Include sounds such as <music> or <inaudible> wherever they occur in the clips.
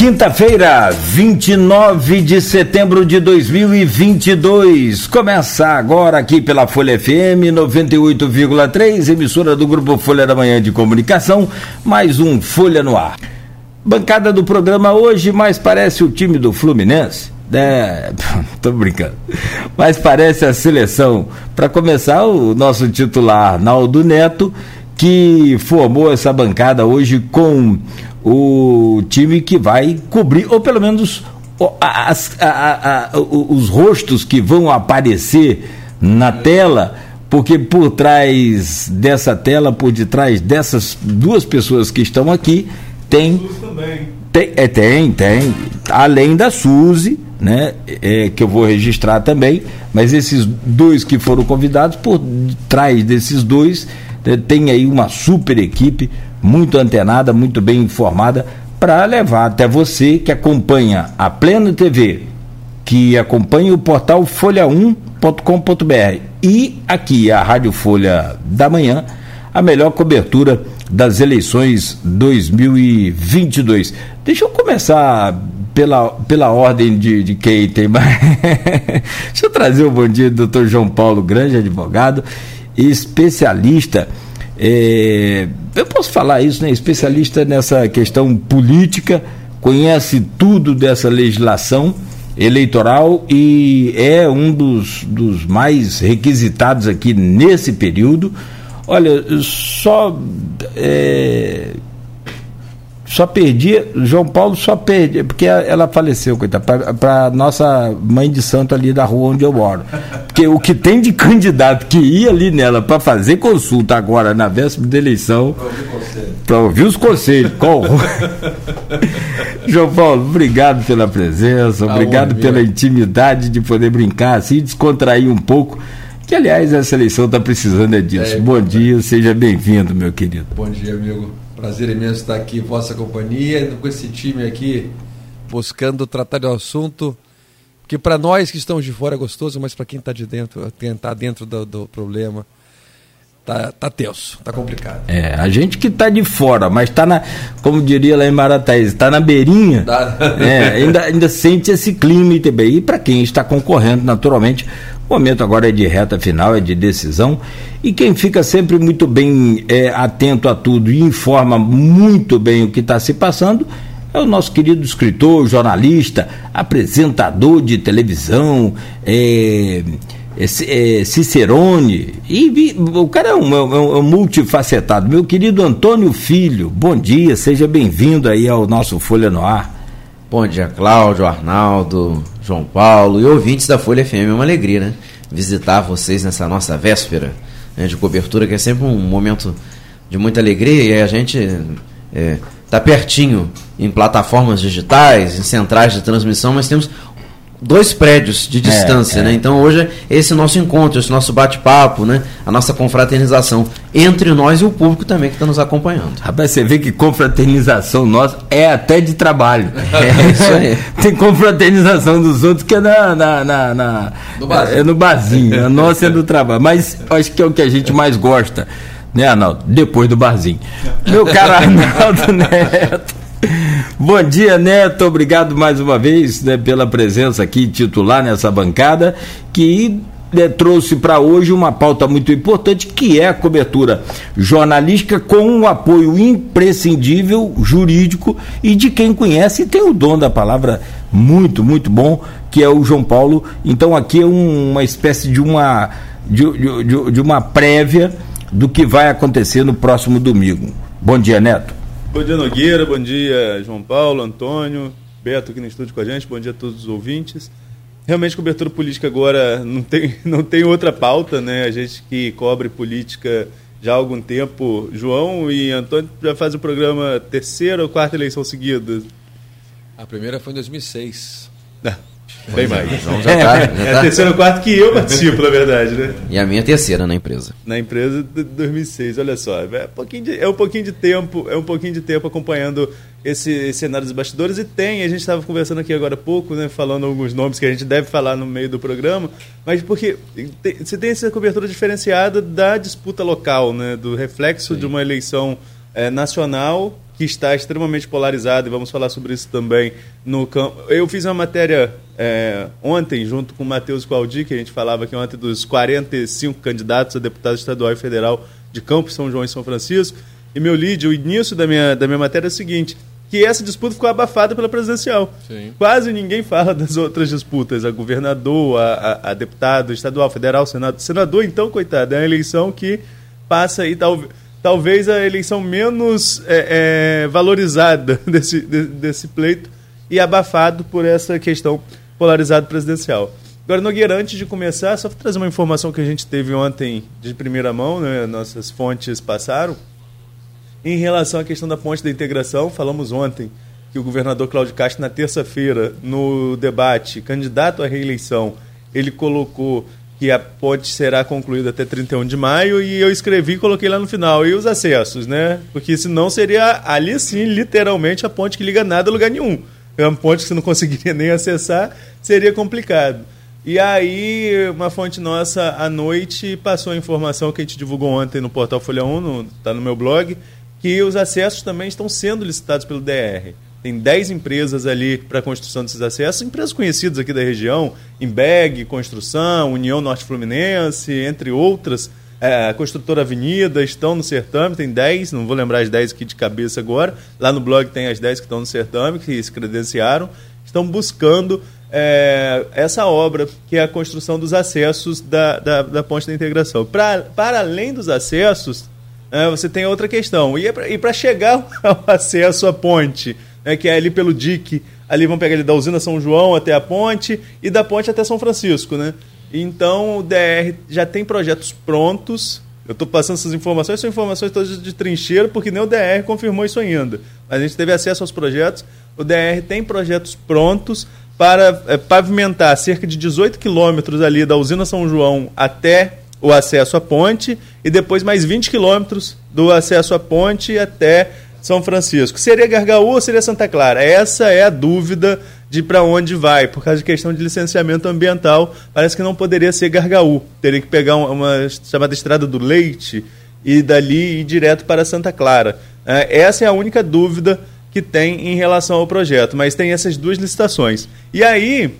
Quinta-feira, 29 de setembro de 2022. Começa agora aqui pela Folha FM 98,3, emissora do Grupo Folha da Manhã de Comunicação, mais um Folha no Ar. Bancada do programa hoje, mais parece o time do Fluminense. É, <laughs> tô brincando. Mas parece a seleção. Para começar, o nosso titular, Naldo Neto, que formou essa bancada hoje com o time que vai cobrir, ou pelo menos as, a, a, os rostos que vão aparecer na tela, porque por trás dessa tela, por detrás dessas duas pessoas que estão aqui, tem. Tem, é, tem, tem. Além da Suzy, né? É, que eu vou registrar também, mas esses dois que foram convidados, por trás desses dois, tem aí uma super equipe muito antenada, muito bem informada, para levar até você que acompanha a Pleno TV, que acompanha o portal folha1.com.br e aqui a Rádio Folha da Manhã, a melhor cobertura das eleições 2022. Deixa eu começar pela, pela ordem de, de quem tem mais. <laughs> Deixa eu trazer o bom dia do doutor João Paulo Grande, advogado, especialista é, eu posso falar isso, né? Especialista nessa questão política, conhece tudo dessa legislação eleitoral e é um dos, dos mais requisitados aqui nesse período. Olha, só é, só perdia, João Paulo só perdia, porque ela faleceu, coitada, para nossa mãe de santo ali da rua onde eu moro. Porque o que tem de candidato que ia ali nela para fazer consulta agora na véspera da eleição, para ouvir os conselhos. Qual? <laughs> João Paulo, obrigado pela presença, obrigado pela intimidade de poder brincar assim, descontrair um pouco. Que, aliás, essa eleição está precisando é disso. É, Bom dia, seja bem-vindo, meu querido. Bom dia, amigo. Prazer imenso estar aqui em vossa companhia, com esse time aqui, buscando tratar do assunto que para nós que estamos de fora é gostoso, mas para quem está de dentro, quem está dentro do, do, problema, tá, tá tenso, tá complicado. É, a gente que está de fora, mas está na, como diria lá em Marataízes, está na beirinha, tá. é, ainda, ainda sente esse clima também. E para quem está concorrendo, naturalmente, o momento agora é de reta final, é de decisão. E quem fica sempre muito bem é, atento a tudo e informa muito bem o que está se passando é o nosso querido escritor, jornalista, apresentador de televisão, é, é, é Cicerone. E, o cara é um, é um, é um multifacetado. Meu querido Antônio Filho, bom dia, seja bem-vindo aí ao nosso Folha no Ar. Bom dia, Cláudio, Arnaldo, João Paulo e ouvintes da Folha FM. É uma alegria, né? Visitar vocês nessa nossa véspera né, de cobertura, que é sempre um momento de muita alegria e a gente é, tá pertinho em plataformas digitais, em centrais de transmissão, mas temos dois prédios de é, distância, é, é. né? Então hoje é esse nosso encontro, esse nosso bate-papo, né? A nossa confraternização entre nós e o público também que está nos acompanhando. Rapaz, você vê que confraternização nossa é até de trabalho. <laughs> É isso aí. Tem confraternização dos outros que é na, na, na, na no barzinho. É no barzinho. A nossa é do trabalho. Mas acho que é o que a gente mais gosta, né, Arnaldo? Depois do barzinho. Meu caro <laughs> Arnaldo Neto. Bom dia, Neto. Obrigado mais uma vez né, pela presença aqui titular nessa bancada que né, trouxe para hoje uma pauta muito importante que é a cobertura jornalística com um apoio imprescindível jurídico e de quem conhece e tem o dom da palavra muito, muito bom, que é o João Paulo. Então aqui é um, uma espécie de uma, de, de, de uma prévia do que vai acontecer no próximo domingo. Bom dia, Neto. Bom dia, Nogueira. Bom dia, João Paulo, Antônio, Beto aqui no estúdio com a gente. Bom dia a todos os ouvintes. Realmente, cobertura política agora não tem, <laughs> não tem outra pauta, né? A gente que cobre política já há algum tempo. João e Antônio já fazem o programa terceira ou quarta eleição seguida? A primeira foi em 2006. Ah, Bem mais. Já tá, já tá. É a terceira ou quarta que eu participo, na verdade, né? E a minha terceira na empresa. Na empresa de 2006, olha só. É um pouquinho de, é um pouquinho de tempo, é um pouquinho de tempo acompanhando esse, esse cenário dos bastidores e tem, a gente estava conversando aqui agora há pouco, né, falando alguns nomes que a gente deve falar no meio do programa, mas porque tem, você tem essa cobertura diferenciada da disputa local, né, do reflexo Sim. de uma eleição é, nacional que está extremamente polarizado, e vamos falar sobre isso também no campo. Eu fiz uma matéria é, ontem, junto com o Matheus Qualdi, que a gente falava aqui ontem dos 45 candidatos a deputado estadual e federal de Campos, São João e São Francisco, e meu lead, o início da minha, da minha matéria é o seguinte, que essa disputa ficou abafada pela presidencial. Sim. Quase ninguém fala das outras disputas, a governador, a, a, a deputado estadual, federal, senador. Senador, então, coitado, é uma eleição que passa aí, talvez talvez a eleição menos é, é, valorizada <laughs> desse, de, desse pleito e abafado por essa questão polarizada presidencial. Agora, Nogueira, antes de começar, só trazer uma informação que a gente teve ontem de primeira mão, né, nossas fontes passaram, em relação à questão da ponte da integração, falamos ontem que o governador Cláudio Castro, na terça-feira, no debate, candidato à reeleição, ele colocou que a ponte será concluída até 31 de maio e eu escrevi e coloquei lá no final. E os acessos, né? Porque senão seria ali sim, literalmente, a ponte que liga nada a lugar nenhum. É uma ponte que você não <laughs> conseguiria nem acessar, seria complicado. E aí, uma fonte nossa à noite passou a informação que a gente divulgou ontem no portal Folha 1, está no meu blog, que os acessos também estão sendo licitados pelo DR. Tem 10 empresas ali para construção desses acessos, empresas conhecidas aqui da região, Embeg, Construção, União Norte Fluminense, entre outras. É, a Construtora Avenida estão no certame, tem 10, não vou lembrar as 10 aqui de cabeça agora. Lá no blog tem as 10 que estão no certame, que se credenciaram. Estão buscando é, essa obra, que é a construção dos acessos da, da, da ponte da integração. Pra, para além dos acessos, é, você tem outra questão. E para chegar <laughs> ao acesso à ponte, né, que é ali pelo DIC, ali vão pegar ali da usina São João até a ponte e da ponte até São Francisco, né? Então o DR já tem projetos prontos. Eu estou passando essas informações, são informações todas de trincheira, porque nem o DR confirmou isso ainda. A gente teve acesso aos projetos. O DR tem projetos prontos para é, pavimentar cerca de 18 quilômetros ali da usina São João até o acesso à ponte e depois mais 20 quilômetros do acesso à ponte até são Francisco. Seria Gargaú ou seria Santa Clara? Essa é a dúvida de para onde vai, por causa de questão de licenciamento ambiental. Parece que não poderia ser Gargaú. Teria que pegar uma, chamada Estrada do Leite e dali ir direto para Santa Clara. É, essa é a única dúvida que tem em relação ao projeto, mas tem essas duas licitações. E aí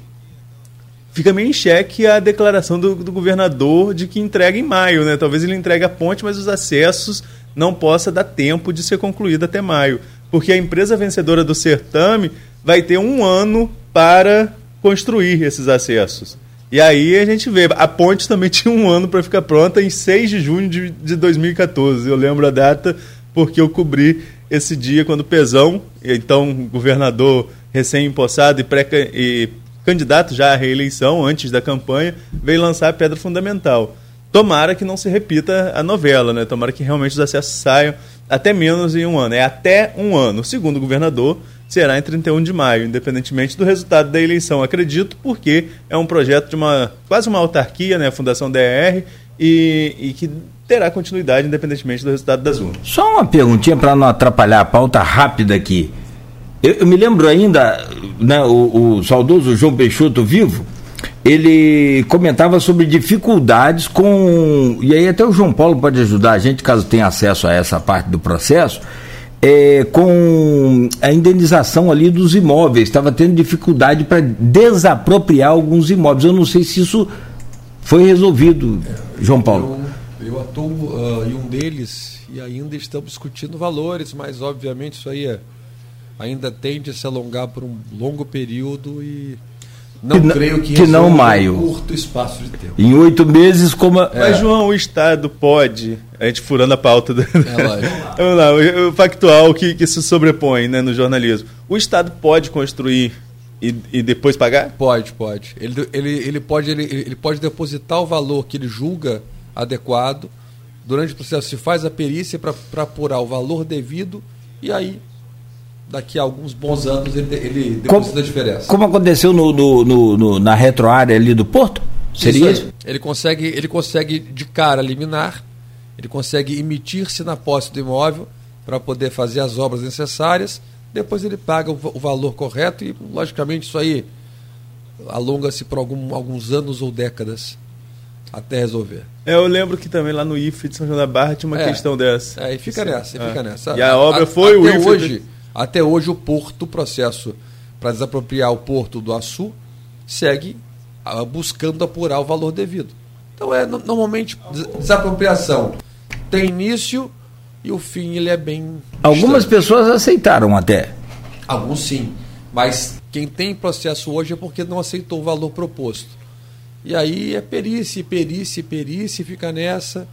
fica meio em xeque a declaração do, do governador de que entrega em maio, né? Talvez ele entregue a ponte, mas os acessos não possa dar tempo de ser concluída até maio. Porque a empresa vencedora do certame vai ter um ano para construir esses acessos. E aí a gente vê, a ponte também <laughs> tinha um ano para ficar pronta em 6 de junho de, de 2014. Eu lembro a data porque eu cobri esse dia quando Pezão, então governador recém-impossado e, e candidato já à reeleição antes da campanha, veio lançar a pedra fundamental. Tomara que não se repita a novela, né? Tomara que realmente os acessos saiam até menos em um ano. É até um ano. Segundo o governador, será em 31 de maio, independentemente do resultado da eleição. Acredito, porque é um projeto de uma quase uma autarquia, né? A Fundação DR, e, e que terá continuidade independentemente do resultado das urnas. Só uma perguntinha para não atrapalhar a pauta rápida aqui. Eu, eu me lembro ainda, né, o, o saudoso João Peixoto vivo, ele comentava sobre dificuldades com. E aí até o João Paulo pode ajudar a gente, caso tenha acesso a essa parte do processo, é, com a indenização ali dos imóveis. Estava tendo dificuldade para desapropriar alguns imóveis. Eu não sei se isso foi resolvido, é, João Paulo. Eu, eu atuo uh, em um deles e ainda estamos discutindo valores, mas obviamente isso aí é, ainda tende a se alongar por um longo período e não que creio que, que não maio. Um curto espaço de tempo. Em oito meses, como. É. Mas, João, o Estado pode. A gente furando a pauta. Do... É, <laughs> Vamos lá, o, o factual que, que se sobrepõe né, no jornalismo. O Estado pode construir e, e depois pagar? Pode, pode. Ele, ele, ele, pode ele, ele pode depositar o valor que ele julga adequado. Durante o processo se faz a perícia para apurar o valor devido e aí daqui a alguns bons anos ele, ele deposita como, a diferença. Como aconteceu no, no, no, no na retroárea ali do Porto? Seria isso? isso? Ele consegue, ele consegue de cara liminar, ele consegue emitir-se na posse do imóvel para poder fazer as obras necessárias, depois ele paga o, o valor correto e, logicamente, isso aí alonga-se por algum, alguns anos ou décadas. até resolver. É, eu lembro que também lá no IFE de São João da Barra tinha uma É. questão dessa. É, e fica nessa, e É. fica nessa. E a obra foi o IFE hoje, até hoje o porto, o processo para desapropriar o porto do Açu segue ah, buscando apurar o valor devido. Então é no- normalmente des- desapropriação tem início e o fim ele é bem Algumas distante. pessoas aceitaram até. Alguns sim, mas quem tem processo hoje é porque não aceitou o valor proposto. E aí é perícia, perícia, perícia, fica nessa.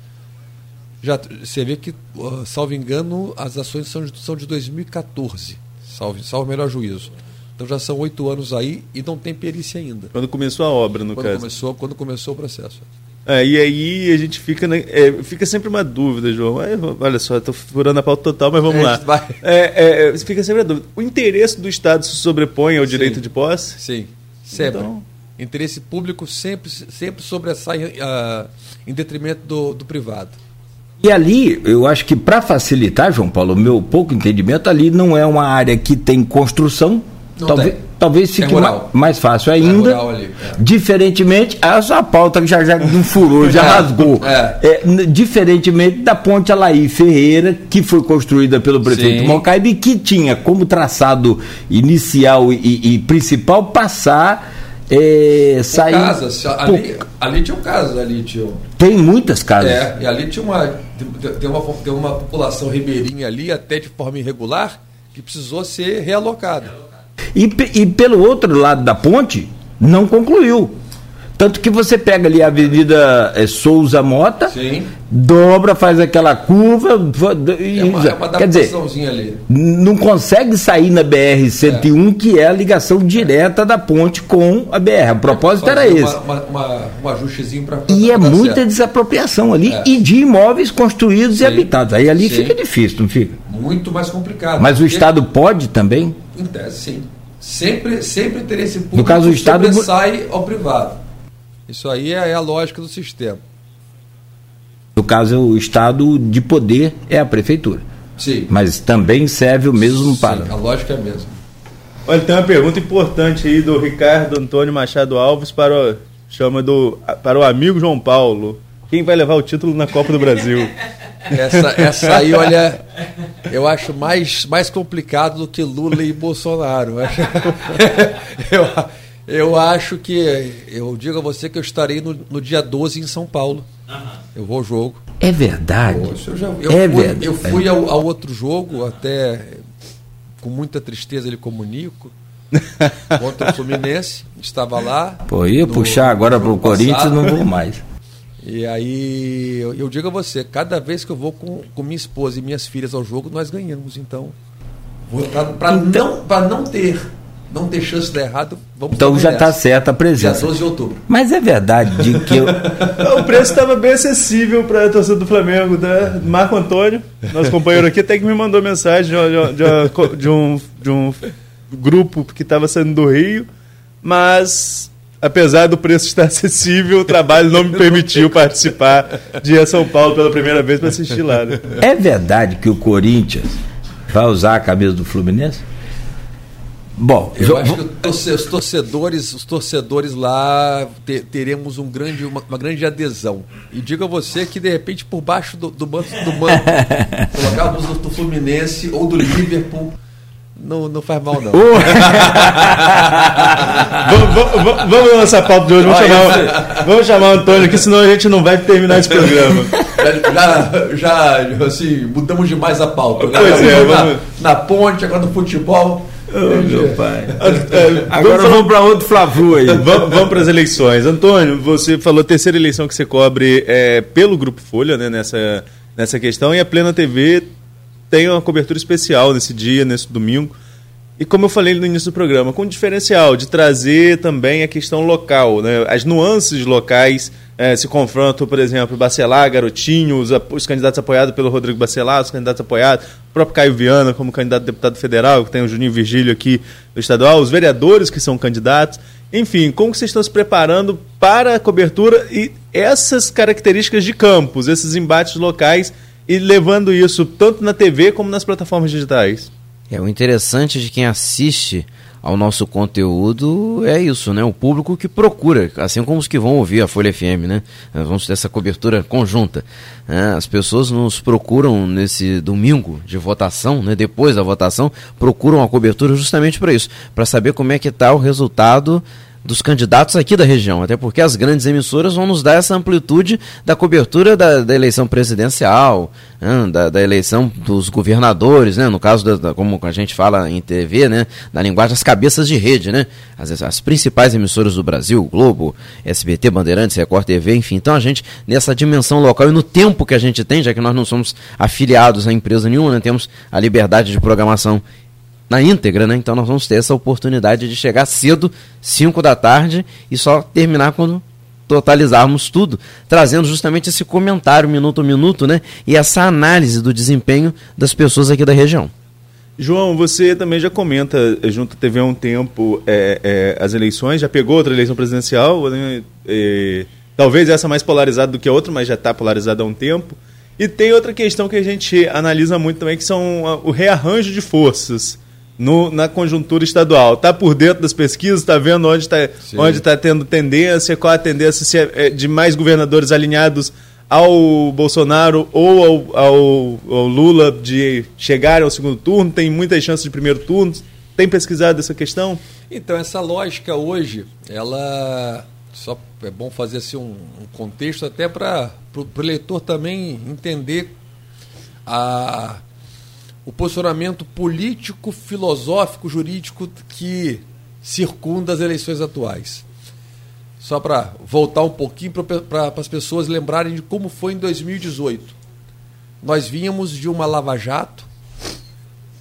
Já você vê que, uh, salvo engano, as ações são de, são de 2014, salvo, salvo o melhor juízo. Então já são oito anos aí e não tem perícia ainda. Quando começou a obra, no Quando caso. começou, quando começou o processo. É, e aí a gente fica. na- é, fica sempre uma dúvida, João. É, olha só, estou furando a pauta total, mas vamos É, lá. <laughs> É, é, fica sempre a dúvida. O interesse do Estado se sobrepõe ao Sim. direito de posse? Sim, sempre. Então- Interesse público sempre, sempre sobressai ah, em detrimento do, do privado. E ali, eu acho que para facilitar, João Paulo, o meu pouco entendimento, ali não é uma área que tem construção. Não talvez, tem. talvez É fique rural. ma- mais fácil ainda. rural ali, é. Diferentemente, essa pauta que já, já não furou, já <laughs> É, rasgou. é. É, diferentemente da ponte Alaí Ferreira, que foi construída pelo prefeito Sim. Que tinha como traçado inicial e, e principal passar. É, sair Casas, ali, ali tinha um caso, ali tinha Tem muitas casas. É, e ali tinha uma, tem uma, tem uma população ribeirinha ali, até de forma irregular, que precisou ser realocada. E, e pelo outro lado da ponte, não concluiu. Tanto que você pega ali a Avenida eh, Souza Mota, Sim. dobra, faz aquela curva, va- e É uma, é uma quer dizer, ali. não consegue sair na BR-101, que é a ligação direta da ponte com a BR. O propósito era esse. Uma, uma, um ajustezinho para E é muita desapropriação ali É. e de imóveis construídos e Sim. habitados. Aí ali Sim. fica difícil, não fica? Muito mais complicado. Mas o Estado pode também? Em tese, sim. Sempre, sempre interesse público No caso, o Estado- sai ao privado. Isso aí é a lógica do sistema. No caso, o Estado de poder é a prefeitura. Sim. Mas também serve o mesmo Sim, para. a lógica é a mesma. Olha, tem uma pergunta importante aí do Ricardo Antônio Machado Alves para o, chama do, para o amigo João Paulo. Quem vai levar o título na Copa do Brasil? <laughs> Essa, essa aí, olha, eu acho mais, mais complicado do que Lula e Bolsonaro. Eu acho, <laughs> eu, acho que, eu digo a você que eu estarei no, no dia 12 em São Paulo. Eu vou ao jogo. É verdade. Poxa, eu, já, eu É fui, verdade. eu fui ao, ao outro jogo, até com muita tristeza lhe comunico, <laughs> contra o Fluminense, estava lá. Pô, ia no- puxar agora pro jogo Corinthians, não vou mais. E aí, eu, eu digo a você, cada vez que eu vou com, com minha esposa e minhas filhas ao jogo, nós ganhamos. Então, para não, pra não ter não ter chance de dar errado, vamos Então já está certa a Dia presença. 12 de outubro. Mas é verdade de que eu, <laughs> o preço estava bem acessível para a torcida do Flamengo, tá? Marco Antônio, nosso companheiro aqui, até que me mandou mensagem de, de- de- de um, de um grupo que estava saindo do Rio, mas apesar do preço estar <laughs> acessível, o trabalho não me permitiu participar de ir a São Paulo pela primeira vez para assistir lá. né? é verdade que o Corinthians vai usar a camisa do Fluminense? Bom, Eu jo- acho que os torcedores, os torcedores lá te- teremos um grande, uma, uma grande adesão. E digo a você que de repente por baixo do, do manto do manto <laughs> colocarmos do, do Fluminense ou do Liverpool não, não faz mal não. <laughs> vamos, vamos, vamos na nossa pauta de hoje, vamos Olha, chamar, vamos chamar o Antônio aqui, senão a gente não vai terminar esse programa. Já, já, assim, mudamos demais a pauta. né? Pois é, na, na ponte, agora no futebol. Meu pai. É, Agora vamos para outro Flavio aí. <laughs> Vamos, vamos para as eleições. Antônio, você falou a terceira eleição que você cobre é, pelo Grupo Folha, né, nessa, nessa questão, e a Plena TV tem uma cobertura especial nesse dia, nesse domingo. E como eu falei no início do programa, com um diferencial de trazer também a questão local, né? as nuances locais eh, se confrontam, por exemplo, Bacelar, Garotinho, os, os candidatos apoiados pelo Rodrigo Bacelar, os candidatos apoiados, o próprio Caio Viana como candidato a deputado federal, que tem o Juninho Virgílio aqui no estadual, os vereadores que são candidatos. Enfim, como vocês estão se preparando para a cobertura e essas características de campos, esses embates locais e levando isso tanto na TV como nas plataformas digitais? É, o interessante de quem assiste ao nosso conteúdo é isso, né? O público que procura, assim como os que vão ouvir a Folha FM, né? Nós vamos ter essa cobertura conjunta. Né? As pessoas nos procuram nesse domingo de votação, né? Depois da votação, procuram a cobertura justamente para isso, para saber como é que está o resultado dos candidatos aqui da região, até porque as grandes emissoras vão nos dar essa amplitude da cobertura da, da eleição presidencial, né, da, da, eleição dos governadores, né, no caso, da, da, como a gente fala em TV, né, da linguagem, as cabeças de rede, né, as, as principais emissoras do Brasil, Globo, SBT, Bandeirantes, Record TV, enfim. Então a gente, nessa dimensão local e no tempo que a gente tem, já que nós não somos afiliados a empresa nenhuma, né, temos a liberdade de programação na íntegra, né? Então nós vamos ter essa oportunidade de chegar cedo, 5 da tarde, e só terminar quando totalizarmos tudo, trazendo justamente esse comentário minuto a minuto, né? E essa análise do desempenho das pessoas aqui da região. João, você também já comenta eh, junto à TV há um tempo é, é, as eleições, já pegou outra eleição presidencial, né? e, talvez essa mais polarizada do que a outra, mas já está polarizada há um tempo. E tem outra questão que a gente analisa muito também, que são o rearranjo de forças no, na conjuntura estadual. Está por dentro das pesquisas, está vendo onde está onde tá tendo tendência, qual a tendência se é, é de mais governadores alinhados ao Bolsonaro ou ao, ao, ao, Lula de chegarem ao segundo turno, tem muitas chances de primeiro turno. Tem pesquisado essa questão? Então, essa lógica hoje, ela. Só é bom fazer assim, um, um contexto até para o eleitor também entender a, o posicionamento político, filosófico, jurídico que circunda as eleições atuais. Só para voltar um pouquinho para as pessoas lembrarem de como foi em 2018. Nós vínhamos de uma lava-jato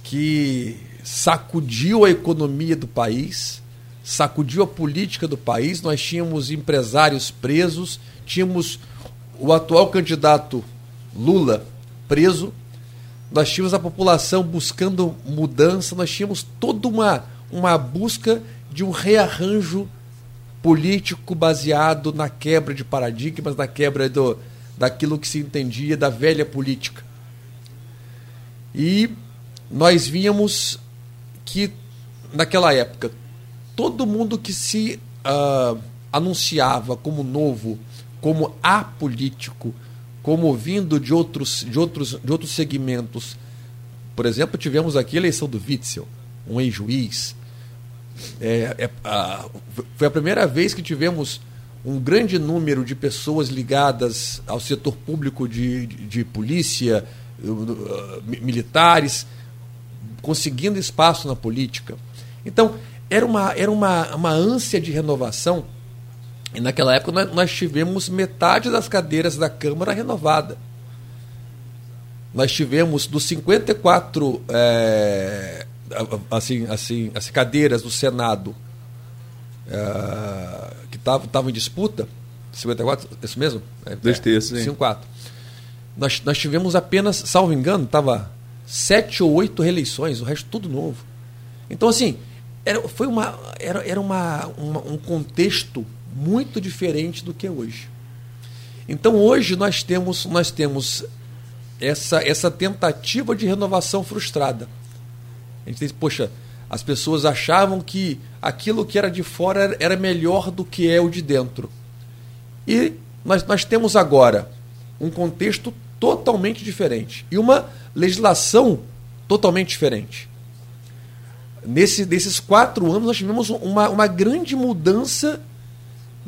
que sacudiu a economia do país, sacudiu a política do país. Nós tínhamos empresários presos, tínhamos o atual candidato Lula preso, nós tínhamos a população buscando mudança, nós tínhamos toda uma, uma busca de um rearranjo político baseado na quebra de paradigmas, na quebra do, daquilo que se entendia da velha política. E nós víamos que, naquela época, todo mundo que se uh, anunciava como novo, como apolítico, como vindo de outros, de outros, de outros segmentos. Por exemplo, tivemos aqui a eleição do Witzel, um ex-juiz. É, é, foi a primeira vez que tivemos um grande número de pessoas ligadas ao setor público de, de, de polícia, uh, militares, conseguindo espaço na política. Então, era uma, era uma, uma ânsia de renovação e naquela época nós, nós tivemos metade das cadeiras da Câmara renovada. Nós tivemos dos 54 é, assim, assim, as cadeiras do Senado é, que estavam em disputa, 54, isso mesmo? É, Dois terços, sim. 54. Nós, nós tivemos apenas, salvo engano, estava sete ou oito reeleições, o resto tudo novo. Então, assim, era, foi uma, era, era uma, uma um contexto muito diferente do que é hoje. Então hoje nós temos, nós temos essa, essa tentativa de renovação frustrada. A gente diz, poxa, as pessoas achavam que aquilo que era de fora era melhor do que é o de dentro. E nós, nós temos agora um contexto totalmente diferente e uma legislação totalmente diferente. Nesse, nesses quatro anos, nós tivemos uma, uma grande mudança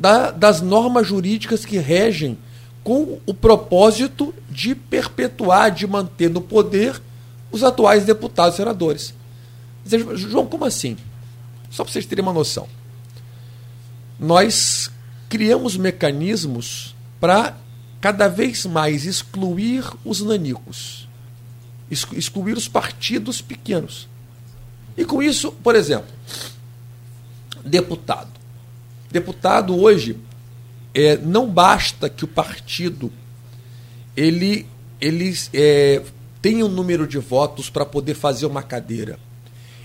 da, das normas jurídicas que regem com o propósito de perpetuar, de manter no poder os atuais deputados e senadores. João, como assim? Só para vocês terem uma noção. Nós criamos mecanismos para cada vez mais excluir os nanicos, excluir os partidos pequenos. E com isso, por exemplo, deputado. Deputado hoje, é, não basta que o partido ele, ele é, tenha um número de votos para poder fazer uma cadeira.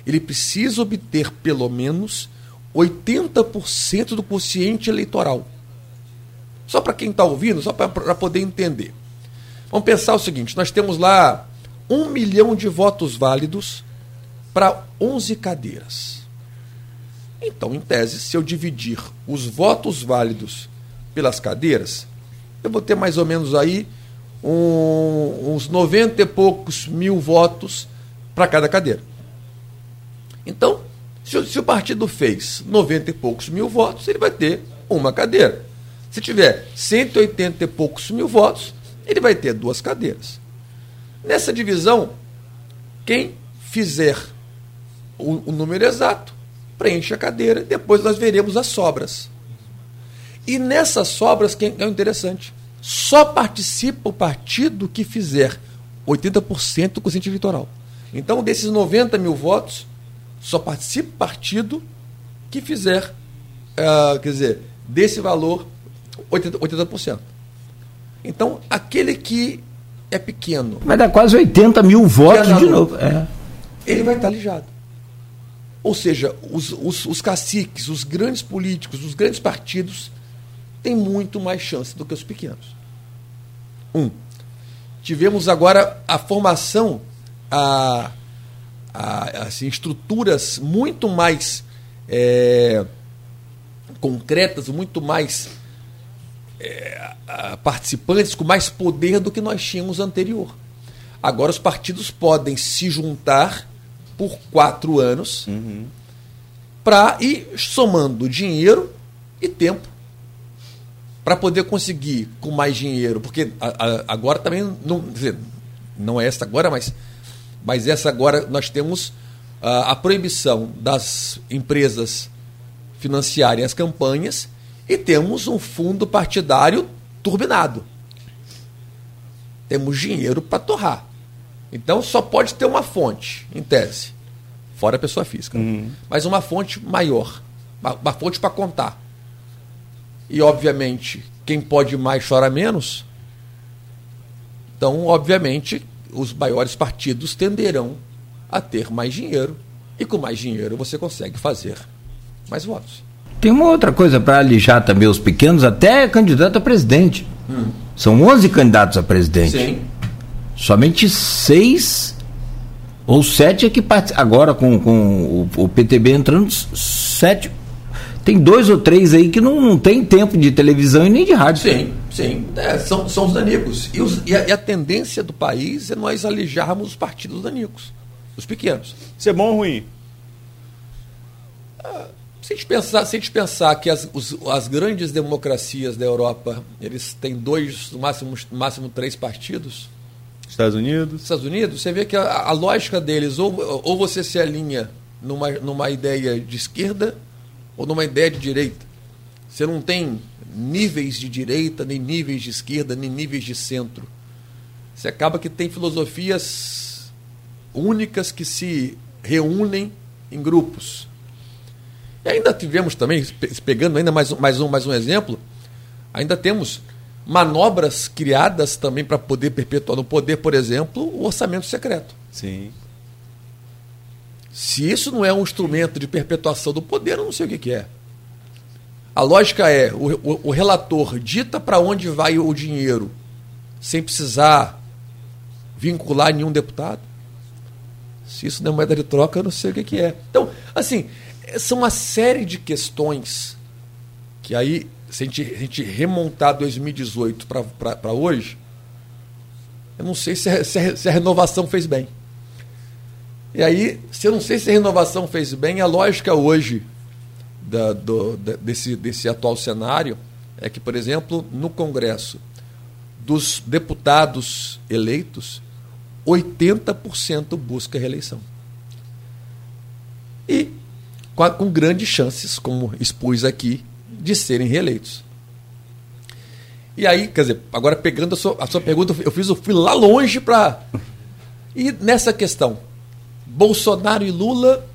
Ele precisa obter pelo menos 80% do quociente eleitoral. Só para quem está ouvindo, só para poder entender. Vamos pensar o seguinte: nós temos lá um milhão de votos válidos para 11 cadeiras. Então, em tese, se eu dividir os votos válidos pelas cadeiras, eu vou ter mais ou menos aí um, uns 90 e poucos mil votos para cada cadeira. Então, se, se, o partido fez 90 e poucos mil votos, ele vai ter uma cadeira. Se tiver 180 e poucos mil votos, ele vai ter duas cadeiras. Nessa divisão, quem fizer o, o número exato preenche a cadeira, depois nós veremos as sobras. E nessas sobras, quem é o interessante? Só participa o partido que fizer 80% do quociente eleitoral. Então, desses 90 mil votos, só participa o partido que fizer, uh, quer dizer, desse valor, 80%. 80%. Então, aquele que é pequeno. Vai dar quase 80 mil votos de novo. É. Ele vai estar lijado. Ou seja, os, os, os caciques, os grandes políticos, os grandes partidos têm muito mais chance do que os pequenos. Um. Tivemos agora a formação, a, a assim, estruturas muito mais é, concretas, muito mais é, participantes, com mais poder do que nós tínhamos anterior. Agora os partidos podem se juntar por quatro anos uhum. para ir somando dinheiro e tempo para poder conseguir com mais dinheiro, porque a, a, agora também não, dizer, não é essa agora, mas, mas essa agora nós temos a, a proibição das empresas financiarem as campanhas e temos um fundo partidário turbinado. Temos dinheiro para torrar. Então só pode ter uma fonte, em tese, fora a pessoa física, uhum. mas uma fonte maior, uma, uma fonte para contar. E obviamente, quem pode mais chora menos. Então, obviamente, os maiores partidos tenderão a ter mais dinheiro e com mais dinheiro você consegue fazer mais votos. Tem uma outra coisa para alijar também os pequenos, até candidato a presidente. Hum. São 11 candidatos a presidente. Sim. Somente seis ou sete é que participam. Agora, com, com o, o, PTB entrando, sete. Tem dois ou três aí que não, não tem tempo de televisão e nem de rádio. Sim, sim. É, são, são os danicos. E, os, e, a, e, a, tendência do país é nós alijarmos os partidos danicos, os pequenos. Isso é bom ou ruim? Ah, se a gente pensar, se a gente pensar que as, os, as grandes democracias da Europa eles têm dois, no máximo, no máximo três partidos, Estados Unidos. Estados Unidos, você vê que a, a lógica deles, ou, ou você se alinha numa, numa ideia de esquerda ou numa ideia de direita. Você não tem níveis de direita, nem níveis de esquerda, nem níveis de centro. Você acaba que tem filosofias únicas que se reúnem em grupos. E ainda tivemos também, pegando ainda mais, mais, um, mais um exemplo, ainda temos manobras criadas também para poder perpetuar no poder, por exemplo, o orçamento secreto. Sim. Se isso não é um instrumento de perpetuação do poder, eu não sei o que, que é. A lógica é: o, o, o relator dita para onde vai o dinheiro, sem precisar vincular nenhum deputado. Se isso não é moeda de troca, eu não sei o que, que é. Então, assim, são uma série de questões que aí se a gente, a gente remontar 2018 para hoje, eu não sei se a, se, a, renovação fez bem. E aí, se eu não sei se a renovação fez bem, a lógica hoje da, do, da, desse, desse atual cenário é que, por exemplo, no Congresso, dos deputados eleitos, 80% busca reeleição. E com grandes chances, como expus aqui, de serem reeleitos. E aí, quer dizer, agora pegando a sua, a sua pergunta, eu fiz, eu fui lá longe para. <laughs> E nessa questão, Bolsonaro e Lula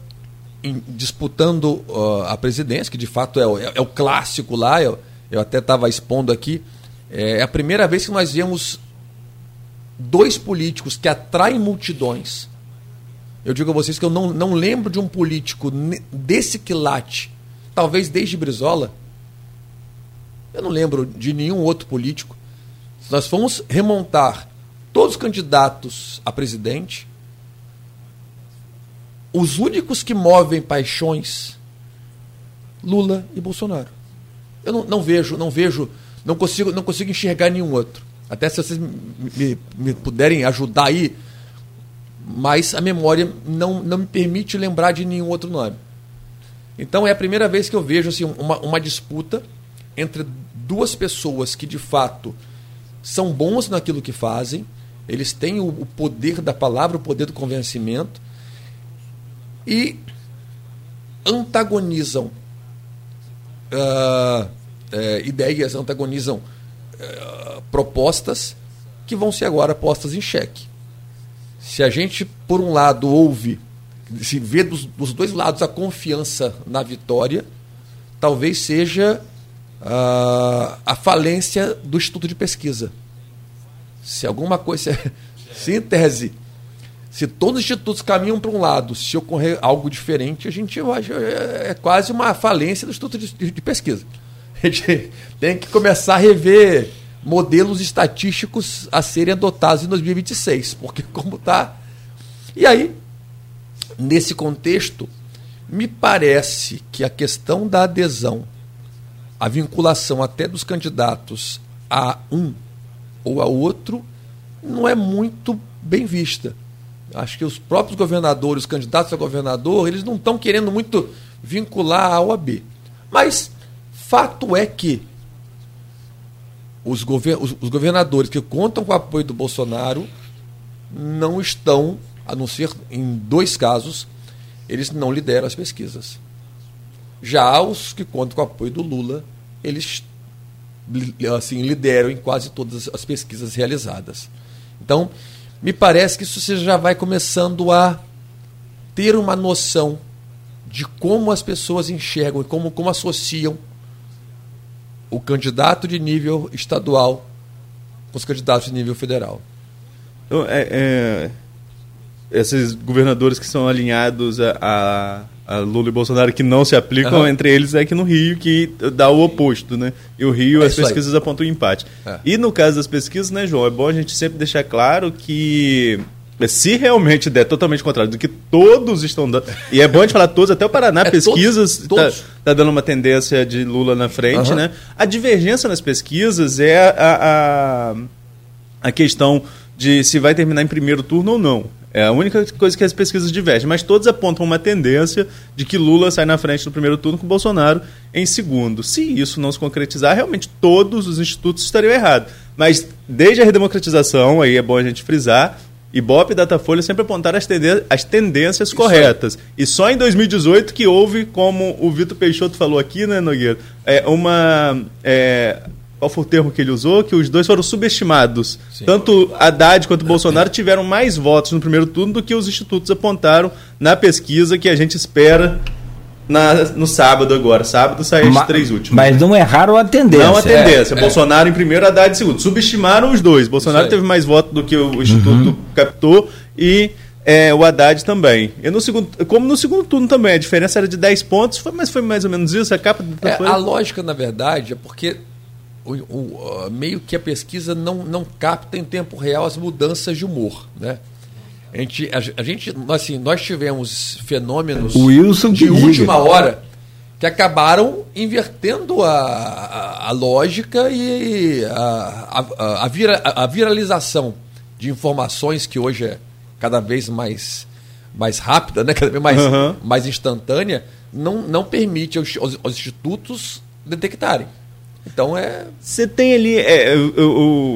em, disputando uh, a presidência, que de fato é, é, é o clássico lá, eu, eu até estava expondo aqui, é, é a primeira vez que nós vemos dois políticos que atraem multidões. Eu digo a vocês que eu não, não lembro de um político desse quilate, talvez desde Brizola, eu não lembro de nenhum outro político. Se nós formos remontar todos os candidatos a presidente, os únicos que movem paixões, Lula e Bolsonaro. Eu não, não vejo, não vejo, não consigo, não consigo enxergar nenhum outro. Até se vocês me, me, puderem ajudar aí, mas a memória não, não me permite lembrar de nenhum outro nome. Então é a primeira vez que eu vejo assim, uma, uma disputa entre duas pessoas que de fato são bons naquilo que fazem, eles têm o, poder da palavra, o poder do convencimento e antagonizam uh, uh, ideias, antagonizam uh, propostas que vão ser agora postas em xeque. Se a gente, por um lado, ouve, se vê dos, dos dois lados a confiança na vitória, talvez seja uh, a falência do Instituto de Pesquisa. Se alguma coisa. Se <laughs> em tese, se todos os institutos caminham para um lado, se ocorrer algo diferente, a gente. É, é quase uma falência do Instituto de, de Pesquisa. <laughs> A gente tem que começar a rever modelos estatísticos a serem adotados em 2026, porque <laughs> como está. E aí, nesse contexto, me parece que a questão da adesão a vinculação até dos candidatos a um ou a outro não é muito bem vista. Acho que os próprios governadores, os candidatos a governador, eles não estão querendo muito vincular a OAB. Mas fato é que os, os, os governadores que contam com o apoio do Bolsonaro não estão, a não ser em dois casos, eles não lideram as pesquisas. Já os que contam com o apoio do Lula, eles assim lideram em quase todas as pesquisas realizadas. Então, me parece que isso você já vai começando a ter uma noção de como as pessoas enxergam e como, como associam o candidato de nível estadual com os candidatos de nível federal. Então, é, é, esses governadores que são alinhados a, a Lula e Bolsonaro que não se aplicam, uhum. entre eles é que no Rio que dá o oposto, né? E o Rio, é as pesquisas aí. apontam empate. É. E no caso das pesquisas, né, João, é bom a gente sempre deixar claro que se realmente der totalmente contrário do que todos estão dando, e é bom a gente falar todos, até o Paraná, é, pesquisas está tá dando uma tendência de Lula na frente, uhum. né? A divergência nas pesquisas é a, a, a questão de se vai terminar em primeiro turno ou não. É a única coisa que as pesquisas divergem, mas todos apontam uma tendência de que Lula sai na frente no primeiro turno com Bolsonaro em segundo. Se isso não se concretizar, realmente todos os institutos estariam errados. Mas desde a redemocratização, aí é bom a gente frisar, Ibope e Datafolha sempre apontaram as, tendências, as tendências corretas. E só em 2018 que houve, como o Vitor Peixoto falou aqui, né, Nogueira, é, uma é, qual foi o termo que ele usou? Que os dois foram subestimados. Sim. Tanto Haddad quanto Bolsonaro tiveram mais votos no primeiro turno do que os institutos apontaram na pesquisa que a gente espera na, no sábado agora. Sábado saem as três últimas. Mas não erraram a tendência. Não a tendência. É, Bolsonaro é. em primeiro, Haddad em segundo. Subestimaram os dois. Bolsonaro teve mais votos do que o Instituto uhum. captou e é, o Haddad também. E no segundo, como no segundo turno também, a diferença era de 10 pontos, foi, mas foi mais ou menos isso. A capa é, A lógica, na verdade, é porque o, o, meio que a pesquisa não, não capta em tempo real as mudanças de humor, né? A gente, a, a gente assim, nós tivemos fenômenos Wilson de última hora que acabaram invertendo a, a, a lógica e a, a, a, vira, a, viralização de informações que hoje é cada vez mais, mais rápida, né? <laughs> cada vez mais, uhum. mais instantânea, não, não permite aos, aos, aos institutos detectarem. Então é. Você tem ali é, o,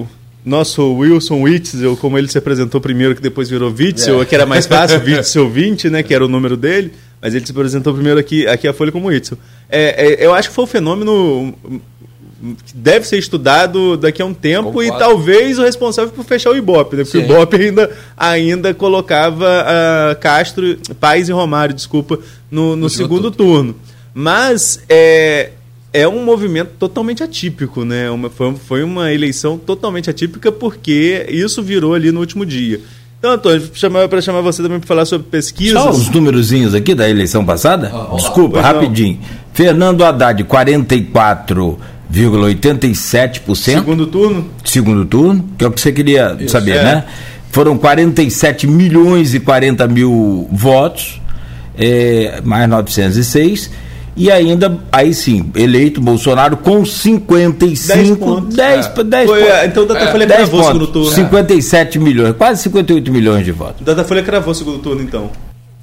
o, nosso Wilson Witzel, como ele se apresentou primeiro, que depois virou Witzel, é. que era mais fácil, Witzel 20, né, que era o número dele, mas ele se apresentou primeiro aqui, aqui a Folha como Witzel. É, é, eu acho que foi um fenômeno que deve ser estudado daqui a um tempo Concordo. e talvez o responsável por fechar o Ibope, né? Porque Sim. o Ibope ainda, ainda colocava uh, Castro, Paz e Romário, desculpa, no, no segundo turno. Mas é, é um movimento totalmente atípico, né? Uma, foi, foi uma eleição totalmente atípica porque isso virou ali no último dia. Então, Antônio, para chamar você também para falar sobre pesquisa. Só os númerozinhos aqui da eleição passada? Ah, Desculpa, rapidinho. Não. Fernando Haddad, 44,87%. Segundo turno? Segundo turno, que é o que você queria Isso, saber, é. né? Foram 47 milhões e 40 mil votos. é, mais 906 e ainda, aí sim, eleito Bolsonaro com 55, 10 pontos. 10, é. 10 Foi, pontos. Então o Datafolha é, cravou o segundo turno. 57 milhões, quase 58 milhões de votos. O Datafolha cravou o segundo turno, então.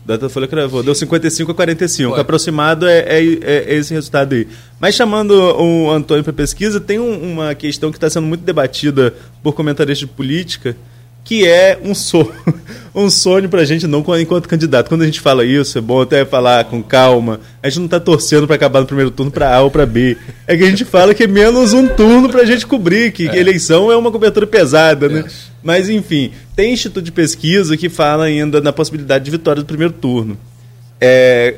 O Datafolha cravou, deu 55 a 45. Foi. Aproximado é, é, é, esse resultado aí. Mas chamando o Antônio para pesquisa, tem um, uma questão que está sendo muito debatida por comentaristas de política, que é um sonho, <laughs> um sonho para a gente não enquanto candidato. Quando a gente fala isso, é bom até falar com calma. A gente não está torcendo para acabar no primeiro turno para A ou para B. É que a gente fala que é menos um turno para a gente cobrir, que, é. eleição é uma cobertura pesada, né? Mas enfim, tem instituto de pesquisa que fala ainda na possibilidade de vitória do primeiro turno. É,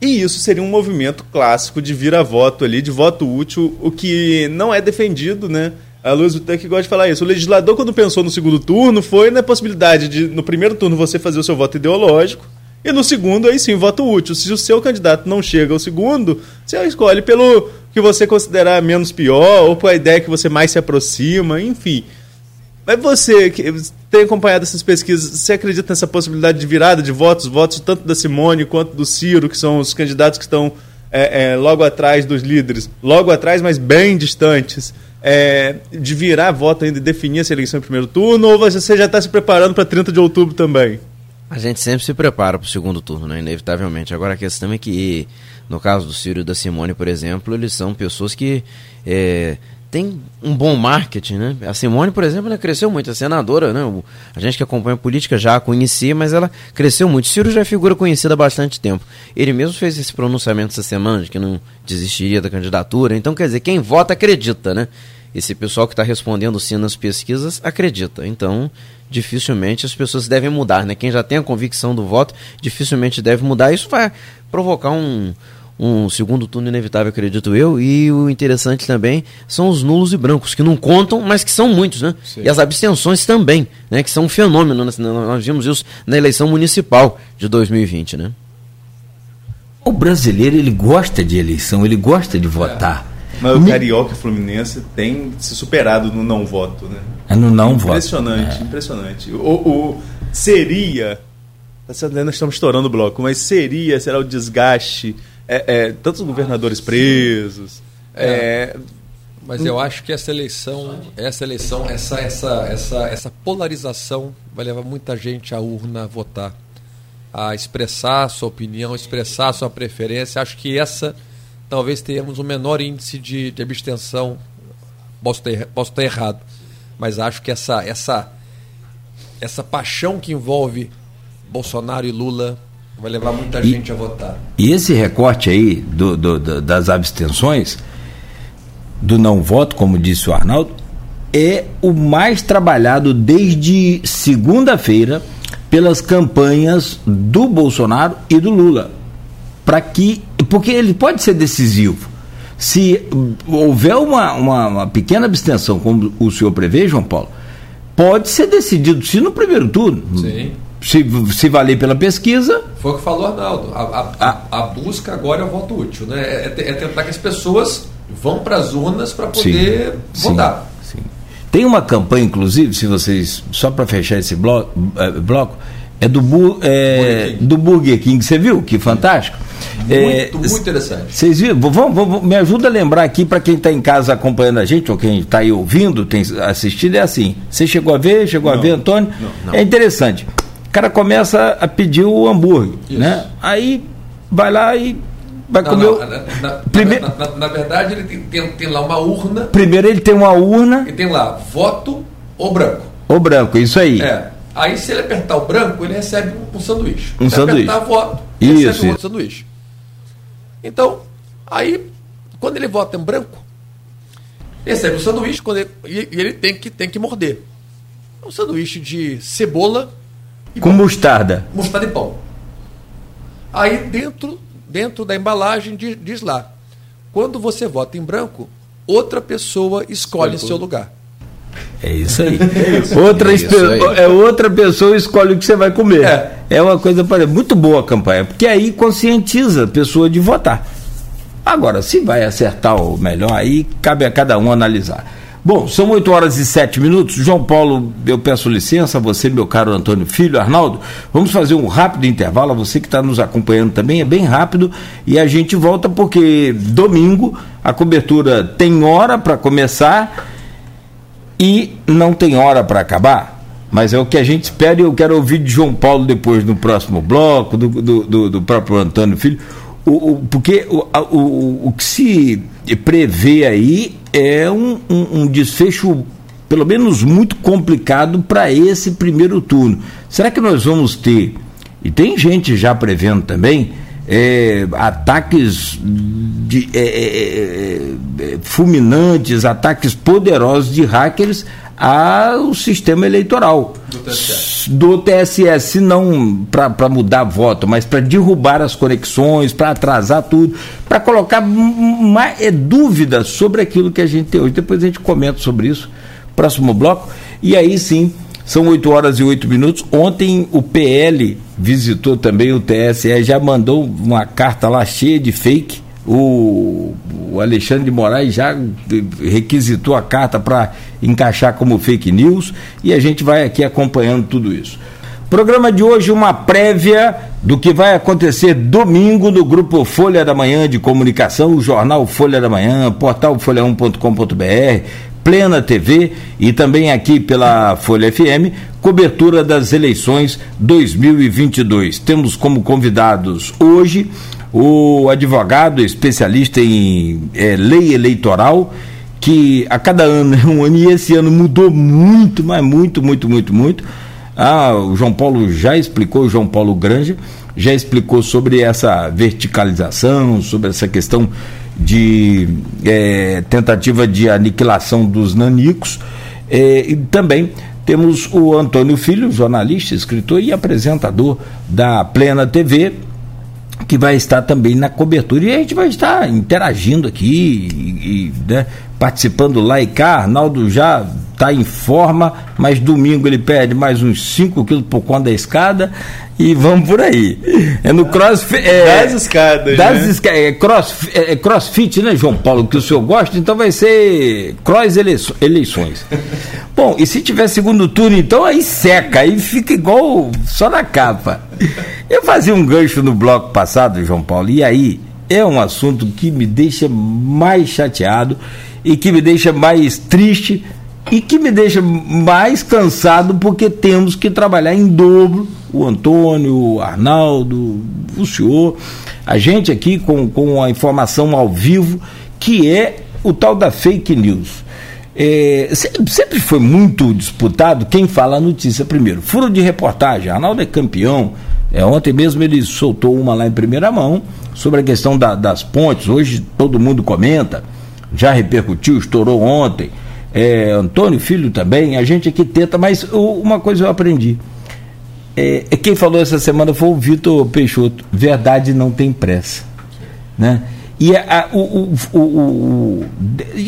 e isso seria um movimento clássico de vira-voto ali, de voto útil, o que não é defendido, né? A Luiz Butek gosta de falar isso. O legislador, quando pensou no segundo turno, foi na possibilidade de, no primeiro turno, você fazer o seu voto ideológico, e no segundo, aí sim, voto útil. Se o seu candidato não chega ao segundo, você escolhe pelo que você considerar menos pior, ou por a ideia que você mais se aproxima, enfim. Mas você, que tem acompanhado essas pesquisas, você acredita nessa possibilidade de virada de votos, votos tanto da Simone quanto do Ciro, que são os candidatos que estão é, é, logo atrás dos líderes, logo atrás, mas bem distantes? É, de virar voto ainda e definir essa eleição em primeiro turno, ou você já está se preparando para 30 de outubro também? A gente sempre se prepara para o segundo turno, né? inevitavelmente. Agora a questão é que, no caso do Ciro e da Simone, por exemplo, eles são pessoas que é, têm um bom marketing. Né? A Simone, por exemplo, ela cresceu muito, a senadora, né? a gente que acompanha a política já a conhecia, mas ela cresceu muito. Ciro já é figura conhecida há bastante tempo. Ele mesmo fez esse pronunciamento essa semana de que não desistiria da candidatura. Então, quer dizer, quem vota acredita, né? esse pessoal que está respondendo sim nas pesquisas acredita. Então, dificilmente as pessoas devem mudar, né? Quem já tem a convicção do voto, dificilmente deve mudar. Isso vai provocar um, um segundo turno inevitável, acredito eu. E o interessante também são os nulos e brancos, que não contam, mas que são muitos, né? Sim. E as abstenções também, né? Que são um fenômeno. Né? Nós vimos isso na eleição municipal de 2020, né? O brasileiro, ele gosta de eleição, ele gosta de votar. É. Mas o Carioca e o Fluminense tem se superado no não voto, né? É no não impressionante, voto. Impressionante, impressionante. O, o, seria. Tá nós estamos estourando o bloco, mas seria, será o desgaste. É, é, tantos governadores presos. É, é mas eu acho que essa eleição, essa eleição, essa, essa, essa, essa polarização vai levar muita gente à urna a votar, a expressar a sua opinião, expressar a sua preferência. Acho que essa talvez tenhamos um menor índice de, de abstenção. Posso ter, posso ter errado, mas acho que essa, essa, essa paixão que envolve Bolsonaro e Lula vai levar muita e, gente a votar. E esse recorte aí do, do, do, das abstenções, do não voto, como disse o Arnaldo, é o mais trabalhado desde segunda-feira pelas campanhas do Bolsonaro e do Lula. Para que porque ele pode ser decisivo. Se houver uma, uma, uma, pequena abstenção, como o senhor prevê, João Paulo, pode ser decidido, se no primeiro turno. Sim. Se, se valer pela pesquisa. Foi o que falou Arnaldo. A, a, a, a busca agora é o voto útil. Né? É, é, é tentar que as pessoas vão para as urnas para poder sim, votar. Sim, sim. Tem uma campanha, inclusive, se vocês. Só para fechar esse bloco, é, bloco é do, é, Burger do Burger King. Você viu? Que fantástico. Muito, é, muito interessante. Vocês viram? Vamos, vamos, me ajuda a lembrar aqui para quem está em casa acompanhando a gente, ou quem está aí ouvindo, tem assistido, é assim. Você chegou a ver, chegou não, a ver, Antônio? Não, não. É interessante. O cara começa a pedir o hambúrguer, Isso. né? Aí vai lá e vai não, comer. Não, na, na, Primeiro... Na, na, na, verdade, ele tem, tem, tem, lá uma urna. Primeiro ele tem uma urna. E tem lá voto ou branco. Ou branco, isso aí. É. Aí se ele apertar o branco, ele recebe um, um sanduíche. Um se sanduíche. apertar voto, isso, recebe um outro sanduíche. Então, aí, quando ele vota em branco, recebe o sanduíche quando ele, e ele tem que, tem que morder. É um sanduíche de cebola e com pão. mostarda. Mostarda e pão. Aí dentro, dentro da embalagem diz, diz lá: quando você vota em branco, outra pessoa escolhe seu lugar. É isso aí. <laughs> É isso. <laughs> Outra, é, isso aí. é outra pessoa escolhe o que você vai comer. É, é uma coisa muito boa a campanha, porque aí conscientiza a pessoa de votar. Agora, se vai acertar o melhor, aí cabe a cada um analisar. Bom, são 8 horas e 7 minutos. João Paulo, eu peço licença, você, meu caro Antônio Filho, Arnaldo, vamos fazer um rápido intervalo. Você que está nos acompanhando também, é bem rápido. E a gente volta porque domingo a cobertura tem hora para começar e não tem hora para acabar. Mas é o que a gente espera e eu quero ouvir de João Paulo depois no próximo bloco, do, do, do, do próprio Antônio Filho. O, o, porque o, o, o que se prevê aí é um, um, um desfecho, pelo menos muito complicado, para esse primeiro turno. Será que nós vamos ter, e tem gente já prevendo também, é, ataques de, é, é, é fulminantes, ataques poderosos de hackers ao sistema eleitoral do TSE, do TSE se não para mudar voto, mas para derrubar as conexões, para atrasar tudo, para colocar mais é, dúvidas sobre aquilo que a gente tem hoje. Depois a gente comenta sobre isso, próximo bloco. E aí sim, são 8 horas e 8 minutos. Ontem o PL visitou também o TSE, já mandou uma carta lá cheia de fake o, o Alexandre de Moraes já requisitou a carta para encaixar como fake news e a gente vai aqui acompanhando tudo isso. Programa de hoje, uma prévia do que vai acontecer domingo no grupo Folha da Manhã de Comunicação, o jornal Folha da Manhã, portal folha1.com.br, Plena TV e também aqui pela Folha FM, cobertura das eleições 2022. Temos como convidados hoje o advogado especialista em é, lei eleitoral, que a cada ano é <laughs> um ano, e esse ano mudou muito, mas muito, muito, muito, muito. Ah, o João Paulo já explicou, o João Paulo Granja já explicou sobre essa verticalização, sobre essa questão de é, tentativa de aniquilação dos nanicos. É, e também temos o Antônio Filho, jornalista, escritor e apresentador da Plena TV, que vai estar também na cobertura e a gente vai estar interagindo aqui e, e né, participando lá e cá. Arnaldo já está em forma, mas domingo ele perde mais uns 5 quilos por conta da escada e vamos por aí. É no crossfit. É, das escadas. Das né? escadas. É, cross, é, crossfit, né, João Paulo? Que o senhor gosta, então vai ser cross eleições. <laughs> Bom, e se tiver segundo turno, então aí seca, aí fica igual só na capa. Eu fazia um gancho no bloco passado, João Paulo, e aí é um assunto que me deixa mais chateado e que me deixa mais triste e que me deixa mais cansado porque temos que trabalhar em dobro o Antônio, o Arnaldo, o senhor, a gente aqui com, com a informação ao vivo, que é o tal da fake news. É, sempre foi muito disputado quem fala a notícia primeiro. Furo de reportagem, Arnaldo é campeão. É, ontem mesmo ele soltou uma lá em primeira mão sobre a questão da, das pontes. Hoje todo mundo comenta, já repercutiu, estourou ontem. É, Antônio Filho também, a gente aqui tenta, mas uma coisa eu aprendi. É, é, quem falou essa semana foi o Vitor Peixoto. Verdade não tem pressa. Né? E a, o, o, o, o,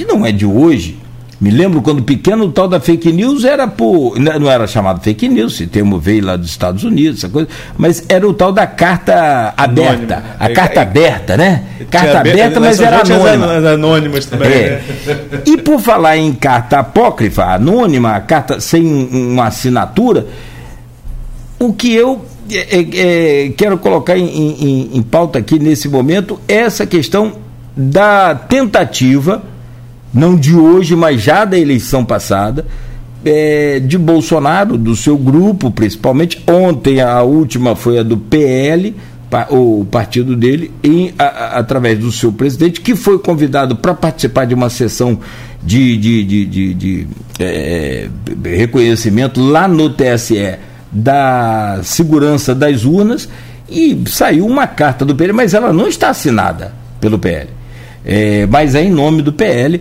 não é de hoje, me lembro quando pequeno o tal da fake news era por. Não era chamado fake news, esse termo veio lá dos Estados Unidos, essa coisa, mas era o tal da carta aberta. Anônima. A carta é, aberta, né? Carta aberta, mas era anônima. As anônimas também. É. Né? E por falar em carta apócrifa, anônima, carta sem uma assinatura, o que eu é, é, é quero colocar em, em, em pauta aqui nesse momento é essa questão da tentativa não de hoje, mas já da eleição passada, é, de Bolsonaro, do seu grupo, principalmente. Ontem a última foi a do PL, o partido dele, em, a, a, através do seu presidente, que foi convidado para participar de uma sessão de, de, de, de, de é, reconhecimento lá no TSE da segurança das urnas e saiu uma carta do PL, mas ela não está assinada pelo PL. É, mas é em nome do PL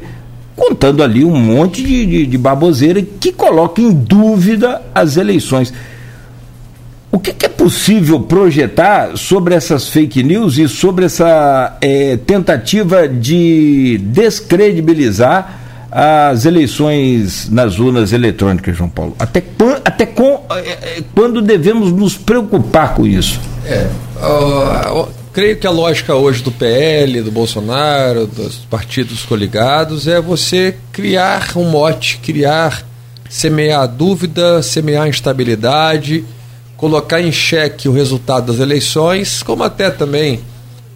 contando ali um monte de, de, de baboseira que coloca em dúvida as eleições. O que, que, é possível projetar sobre essas fake news e sobre essa é, tentativa de descredibilizar as eleições nas urnas eletrônicas, João Paulo? Até, até com, é, é, quando devemos nos preocupar com isso? É, creio que a lógica hoje do PL, do Bolsonaro, dos partidos coligados, é você criar um mote, criar, semear dúvida, semear instabilidade, colocar em xeque o resultado das eleições, como até também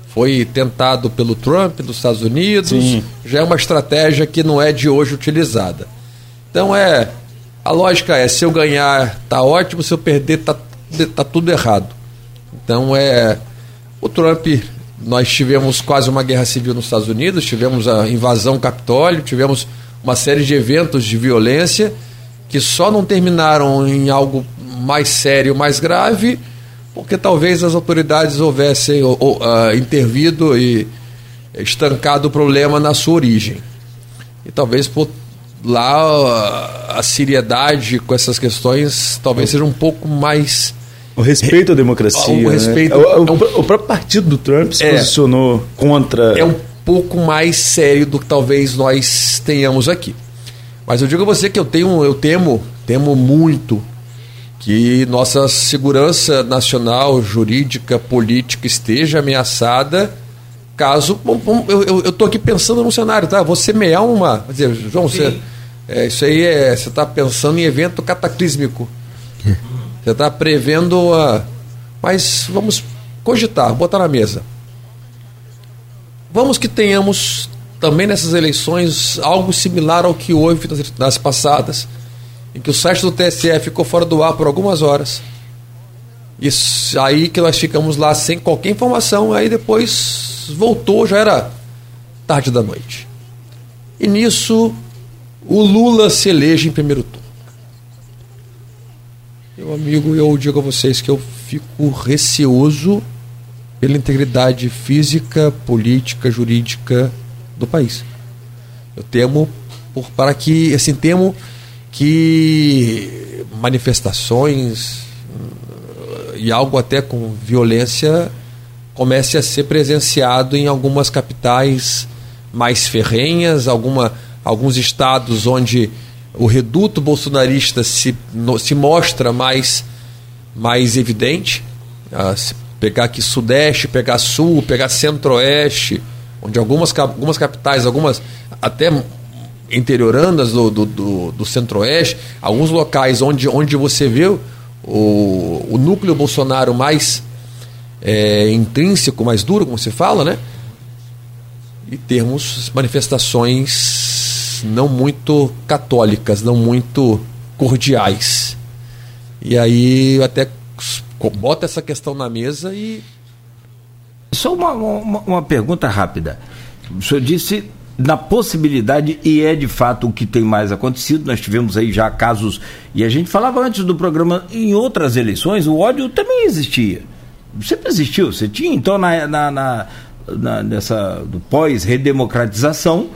foi tentado pelo Trump nos Estados Unidos, Sim. já é uma estratégia que não é de hoje utilizada. Então é a lógica é se eu ganhar tá ótimo, se eu perder tá, tá tudo errado. Então é o Trump nós tivemos quase uma guerra civil nos Estados Unidos, tivemos a invasão Capitólio, tivemos uma série de eventos de violência que só não terminaram em algo mais sério, mais grave porque talvez as autoridades houvessem ou, ou, uh, intervido e estancado o problema na sua origem. E talvez por lá uh, a seriedade com essas questões talvez seja um pouco mais o respeito à democracia. O, né? respeito, né? o, o, o, próprio partido do Trump se é, posicionou contra. É um pouco mais sério do que talvez nós tenhamos aqui. Mas eu digo a você que eu tenho, eu temo, temo muito que nossa segurança nacional, jurídica, política esteja ameaçada caso. Bom, bom, eu estou aqui pensando num cenário, tá? Vou semear uma. Quer dizer, João, você, é, isso aí é. Você está pensando em evento cataclísmico. <laughs> Você está prevendo a. Mas vamos cogitar, botar na mesa. Vamos que tenhamos também nessas eleições algo similar ao que houve nas, passadas em que o site do TSE ficou fora do ar por algumas horas. Isso aí que nós ficamos lá sem qualquer informação, aí depois voltou, já era tarde da noite. E nisso o Lula se elege em primeiro turno. Meu amigo, eu digo a vocês que eu fico receoso pela integridade física, política, jurídica do país. Eu temo por, para que, assim, temo que manifestações e algo até com violência comece a ser presenciado em algumas capitais mais ferrenhas, alguma, alguns estados onde o reduto bolsonarista se, no, se mostra mais, mais evidente. Ah, se pegar aqui Sudeste, pegar Sul, pegar Centro-Oeste, onde algumas, algumas capitais, algumas até interioranas do, do, do, do centro-oeste, alguns locais onde, onde você vê o, o núcleo Bolsonaro mais é, intrínseco, mais duro, como se fala, né? E termos manifestações não muito católicas, não muito cordiais. E aí até bota essa questão na mesa e. Só uma, uma, uma pergunta rápida. O senhor disse na possibilidade, e é de fato o que tem mais acontecido, nós tivemos aí já casos, e a gente falava antes do programa, em outras eleições, o ódio também existia. Sempre existiu, você tinha, então, na, na, na, na nessa pós-redemocratização,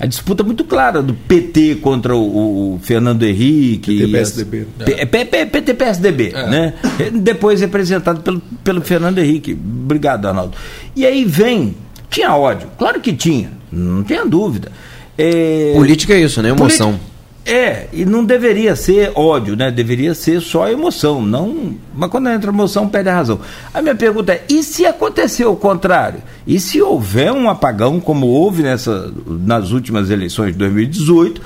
a disputa muito clara do PT contra o, o Fernando Henrique. PT-PSDB. É. PT-PSDB, é. né? Depois representado pelo, pelo Fernando Henrique. Obrigado, Arnaldo. E aí vem, tinha ódio, claro que tinha não tenha dúvida. É... Política é isso, né? Emoção. É, e não deveria ser ódio, né? Deveria ser só emoção, não. Mas quando entra emoção, perde a razão. A minha pergunta é: e se acontecer o contrário? E se houver um apagão, como houve nessa, nas últimas eleições de 2018,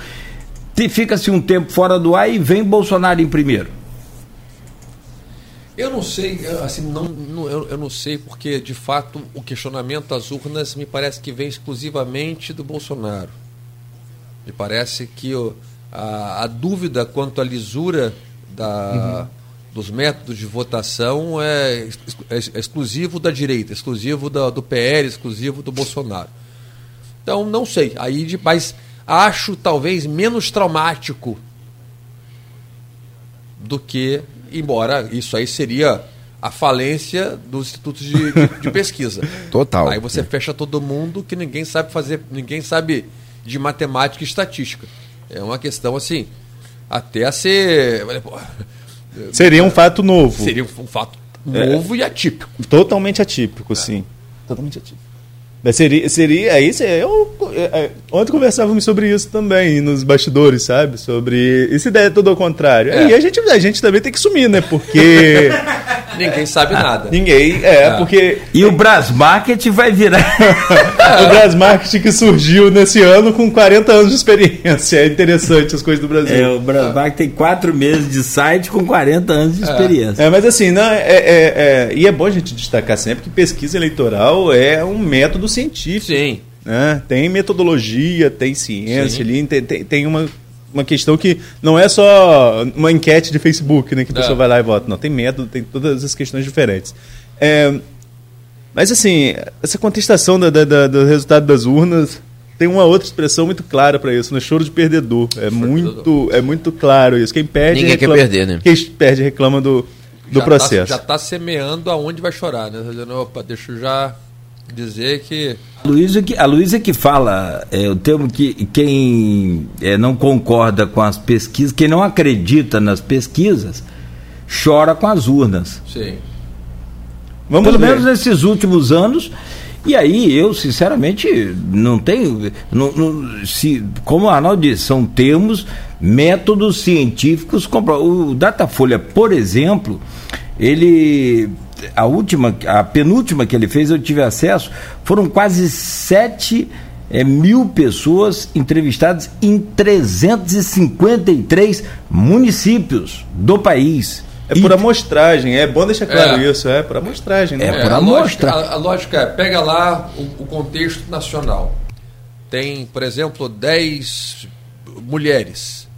fica-se um tempo fora do ar e vem Bolsonaro em primeiro? Eu não sei, assim, não, não eu, eu, não sei, porque de fato o questionamento das urnas me parece que vem exclusivamente do Bolsonaro. Me parece que o, a, a, dúvida quanto à lisura da, uhum. dos métodos de votação é, é, é, exclusivo da direita, exclusivo da, do PL, exclusivo do Bolsonaro. Então, não sei. Aí, mas acho talvez menos traumático do que embora isso aí seria a falência dos institutos de, de, de pesquisa. <laughs> Total. Aí você fecha todo mundo que ninguém sabe fazer, ninguém sabe de matemática e estatística. É uma questão assim, até a ser. Seria um fato novo. Seria um fato novo é. e atípico. Totalmente atípico, é. sim. Totalmente atípico. Mas seria, seria aí eu, é, ontem conversávamos sobre isso também nos bastidores, sabe? Sobre essa ideia é tudo ao contrário. É. E a gente, a gente também tem que sumir, né? Porque <laughs> Ninguém sabe nada. Ninguém, é, é. porque. E o Brasmarket vai virar. <laughs> o Brasmarket que surgiu nesse ano com 40 anos de experiência. É interessante as coisas do Brasil. É, o Brasmarket tem 4 meses de site com 40 anos de é. experiência. É, mas assim, não, é, é, é, e é bom a gente destacar sempre que pesquisa eleitoral é um método científico. Sim. Né? Tem metodologia, tem ciência Sim. ali, tem, tem, tem uma uma questão que não é só uma enquete de Facebook, né? Que a pessoa é. vai lá e vota. Não, tem método, tem todas as questões diferentes. É, mas assim, essa contestação da, da, do resultado das urnas tem uma outra expressão muito clara para isso, no né? choro de perdedor. É muito, é muito claro isso. Quem perde Ninguém reclama, quer perder, né? Quem perde reclama do, do já tá- processo. Tá, já está semeando aonde vai chorar, né? Tá opa, deixa eu já dizer que a Luísa que, a Luísa que fala é, o termo que quem é, não concorda com as pesquisas, quem não acredita nas pesquisas, chora com as urnas. Sim. Vamos Pelo ver. menos nesses últimos anos. E aí eu, sinceramente, não tenho. Não, não, se, como o Arnaldo disse, são termos, métodos científicos. O Datafolha, por exemplo, ele a última, a penúltima que ele fez, eu tive acesso, foram quase 7 é, mil pessoas entrevistadas em 353 municípios do país. É por amostragem, é bom deixar claro é. isso, é por amostragem. Né? É, por é, amostra. A, a, lógica é, pega lá o, o, contexto nacional. Tem, por exemplo, 10 mulheres.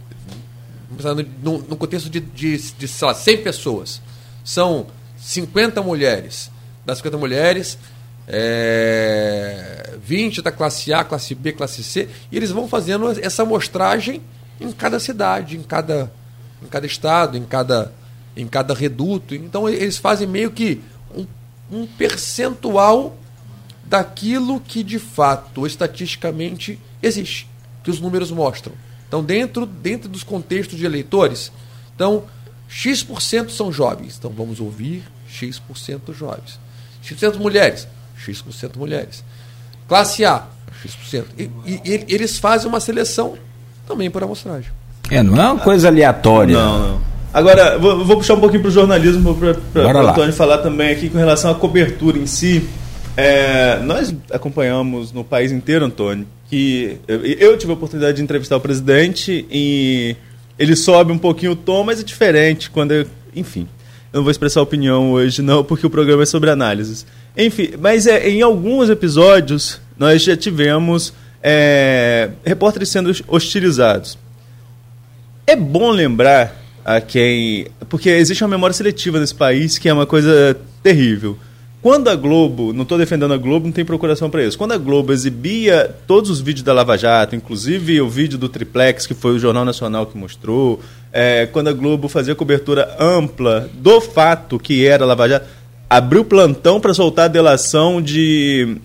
No, no contexto de, de, de, sei lá, 100 pessoas. São 50 mulheres. Das 50 mulheres, é, 20 da classe A, classe B, classe C, e eles vão fazendo essa amostragem em cada cidade, em cada, em cada estado, em cada, em cada reduto. Então eles fazem meio que um, um percentual daquilo que de fato, estatisticamente, existe, que os números mostram. Então, dentro, dentro dos contextos de eleitores, então, X% são jovens. Então, vamos ouvir X% jovens. X% mulheres, X% mulheres. Classe A, X%. E, e, e, eles fazem uma seleção também por amostragem. É, não é uma coisa aleatória. Não, não. Agora, vou, vou puxar um pouquinho para o jornalismo para o Antônio falar também aqui com relação à cobertura em si. É, nós acompanhamos no país inteiro, Antônio, que eu, eu tive a oportunidade de entrevistar o presidente e ele sobe um pouquinho o tom, mas é diferente quando, eu, enfim, eu não vou expressar opinião hoje, não, porque o programa é sobre análises. Enfim, mas é, em alguns episódios nós já tivemos é, repórteres sendo hostilizados. É bom lembrar a quem. Porque existe uma memória seletiva nesse país que é uma coisa terrível. Quando a Globo, não estou defendendo a Globo, não tem procuração para isso. Quando a Globo exibia todos os vídeos da Lava Jato, inclusive o vídeo do Triplex, que foi o Jornal Nacional que mostrou, é, quando a Globo fazia cobertura ampla do fato que era a Lava Jato, abriu plantão para soltar a delação de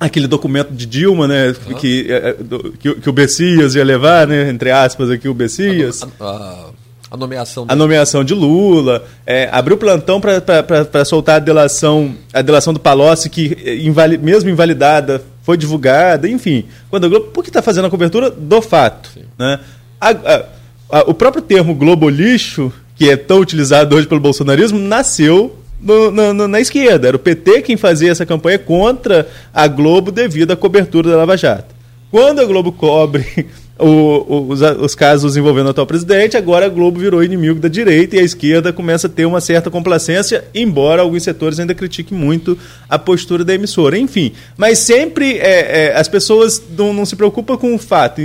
aquele documento de Dilma, né, que, é, é, que, que, o Bessias ia levar, né, entre aspas aqui o Bessias. A, a, a nomeação a nomeação de Lula é, abriu plantão para soltar a delação a delação do Palocci que invali, mesmo invalidada foi divulgada enfim. Quando a Globo por que está fazendo a cobertura? Do fato né? A, a, a, o próprio termo Globo lixo que é tão utilizado hoje pelo bolsonarismo nasceu no, no, na esquerda. Era o PT quem fazia essa campanha contra a Globo devido à cobertura da Lava Jato. Quando a Globo cobre o, os, os, casos envolvendo o atual presidente, agora a Globo virou inimigo da direita e a esquerda começa a ter uma certa complacência, embora alguns setores ainda critiquem muito a postura da emissora. Enfim, mas sempre é, é, as pessoas não, não, se preocupam com o fato,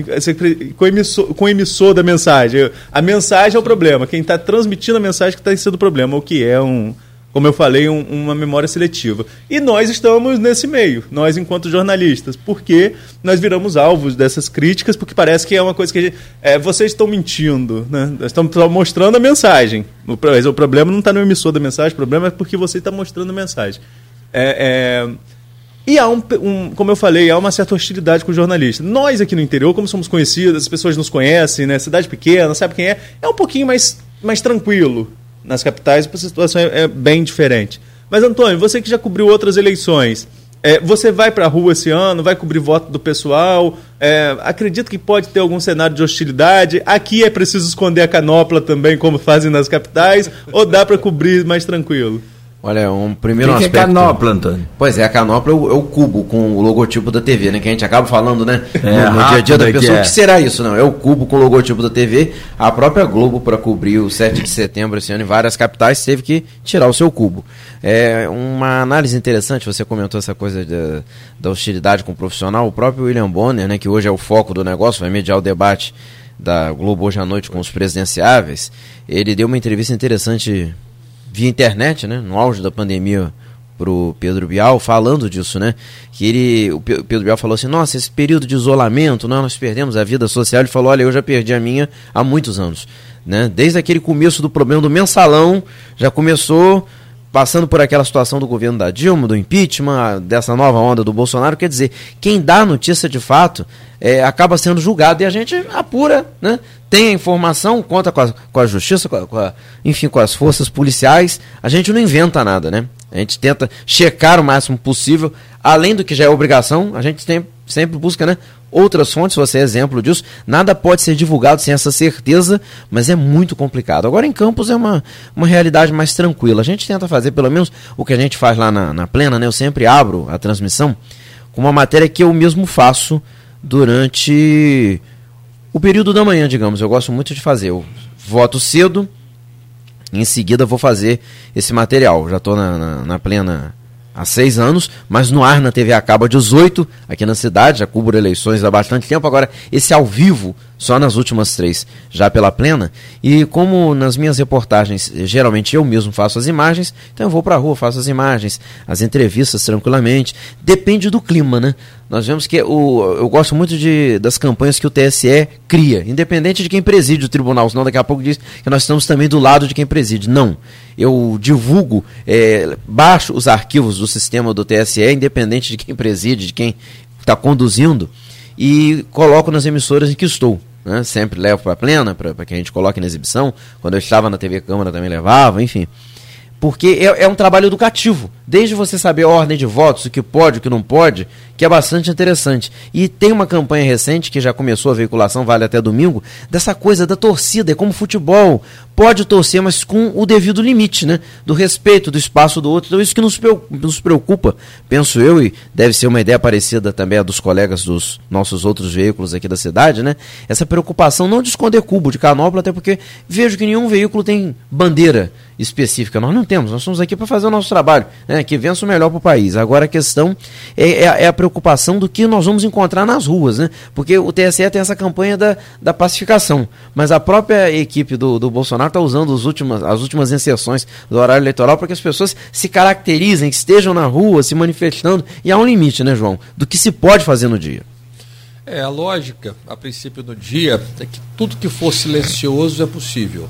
com o, emissor, com o emissor da mensagem. A mensagem é o problema, quem está transmitindo a mensagem que está sendo o problema, o que é um como eu falei, um, uma memória seletiva. E nós estamos nesse meio, nós enquanto jornalistas, porque nós viramos alvos dessas críticas, porque parece que é uma coisa que gente, é, vocês estão mentindo, né? Estamos mostrando a mensagem. O, o problema não está no emissor da mensagem, o problema é porque você está mostrando a mensagem. É, é, e há um, um, como eu falei, há uma certa hostilidade com o jornalista. Nós aqui no interior, como somos conhecidos, as pessoas nos conhecem, né? Cidade pequena, sabe quem é, é um pouquinho mais, mais tranquilo nas capitais a situação é, é bem diferente. Mas, Antônio, você que já cobriu outras eleições, É, você vai para a rua esse ano, vai cobrir voto do pessoal? É, acredito que pode ter algum cenário de hostilidade. Aqui é preciso esconder a canopla também, como fazem nas capitais, ou dá para cobrir mais tranquilo? Olha, um primeiro que aspecto. Que é canopla, Antônio? Pois é, a canopla é o, é o, cubo com o logotipo da TV, né? Que a gente acaba falando, né? É, no, no dia a dia da pessoa. Que, é. que será isso? Não, é o cubo com o logotipo da TV. A própria Globo, para cobrir o 7 de setembro esse ano em várias capitais, teve que tirar o seu cubo. É uma análise interessante, você comentou essa coisa da, da hostilidade com o profissional. O próprio William Bonner, né? Que hoje é o foco do negócio, vai mediar o debate da Globo hoje à noite com os presidenciáveis. Ele deu uma entrevista interessante via internet, né, no auge da pandemia pro Pedro Bial falando disso, né? Que ele, o Pedro Bial falou assim: "Nossa, esse período de isolamento, nós perdemos a vida social". Ele falou: "Olha, eu já perdi a minha há muitos anos", né? Desde aquele começo do problema do mensalão, já começou passando por aquela situação do governo da Dilma, do impeachment, dessa nova onda do Bolsonaro, quer dizer, quem dá notícia de fato é, acaba sendo julgado e a gente apura, né? tem a informação, conta com a, com a justiça, com a, com a, enfim, com as forças policiais, a gente não inventa nada, né? A gente tenta checar o máximo possível, além do que já é obrigação, a gente tem, sempre busca né, outras fontes, você é exemplo disso. Nada pode ser divulgado sem essa certeza, mas é muito complicado. Agora em Campos é uma, uma realidade mais tranquila. A gente tenta fazer pelo menos o que a gente faz lá na, na plena, né? Eu sempre abro a transmissão com uma matéria que eu mesmo faço durante o período da manhã, digamos. Eu gosto muito de fazer. Eu voto cedo, em seguida vou fazer esse material. Já estou na, na, na, plena há seis anos, mas no ar na TV acaba 18, aqui na cidade, já cubro eleições há bastante tempo. Agora, esse ao vivo só nas últimas três, já pela plena. E como nas minhas reportagens, geralmente eu mesmo faço as imagens, então eu vou para a rua, faço as imagens, as entrevistas tranquilamente. Depende do clima, né? Nós vemos que o, eu gosto muito de, das campanhas que o TSE cria, independente de quem preside o tribunal, senão daqui a pouco diz que nós estamos também do lado de quem preside. Não. Eu divulgo, é, baixo os arquivos do sistema do TSE, independente de quem preside, de quem está conduzindo, e coloco nas emissoras em que estou. Né? Sempre levo para plena, para que a gente coloque na exibição. Quando eu estava na TV Câmara também levava, enfim. Porque é, é um trabalho educativo. Desde você saber a ordem de votos, o que pode, o que não pode, que é bastante interessante. E tem uma campanha recente que já começou a veiculação, vale até domingo, dessa coisa da torcida, é como futebol. Pode torcer, mas com o devido limite, né? Do respeito do espaço do outro. Então isso que nos, preocupa, penso eu, e deve ser uma ideia parecida também a dos colegas dos nossos outros veículos aqui da cidade, né? Essa preocupação não de esconder cubo de canopla, até porque vejo que nenhum veículo tem bandeira específica. Nós não temos, nós estamos aqui para fazer o nosso trabalho, né? Que vença o melhor para o país. Agora a questão é, é, é a preocupação do que nós vamos encontrar nas ruas, né? Porque o TSE tem essa campanha da, da pacificação, mas a própria equipe do, do Bolsonaro está usando os últimas, as últimas inserções do horário eleitoral para que as pessoas se caracterizem, que estejam na rua, se manifestando, e há um limite, né, João, do que se pode fazer no dia. É, a lógica, a princípio do dia, é que tudo que for silencioso é possível.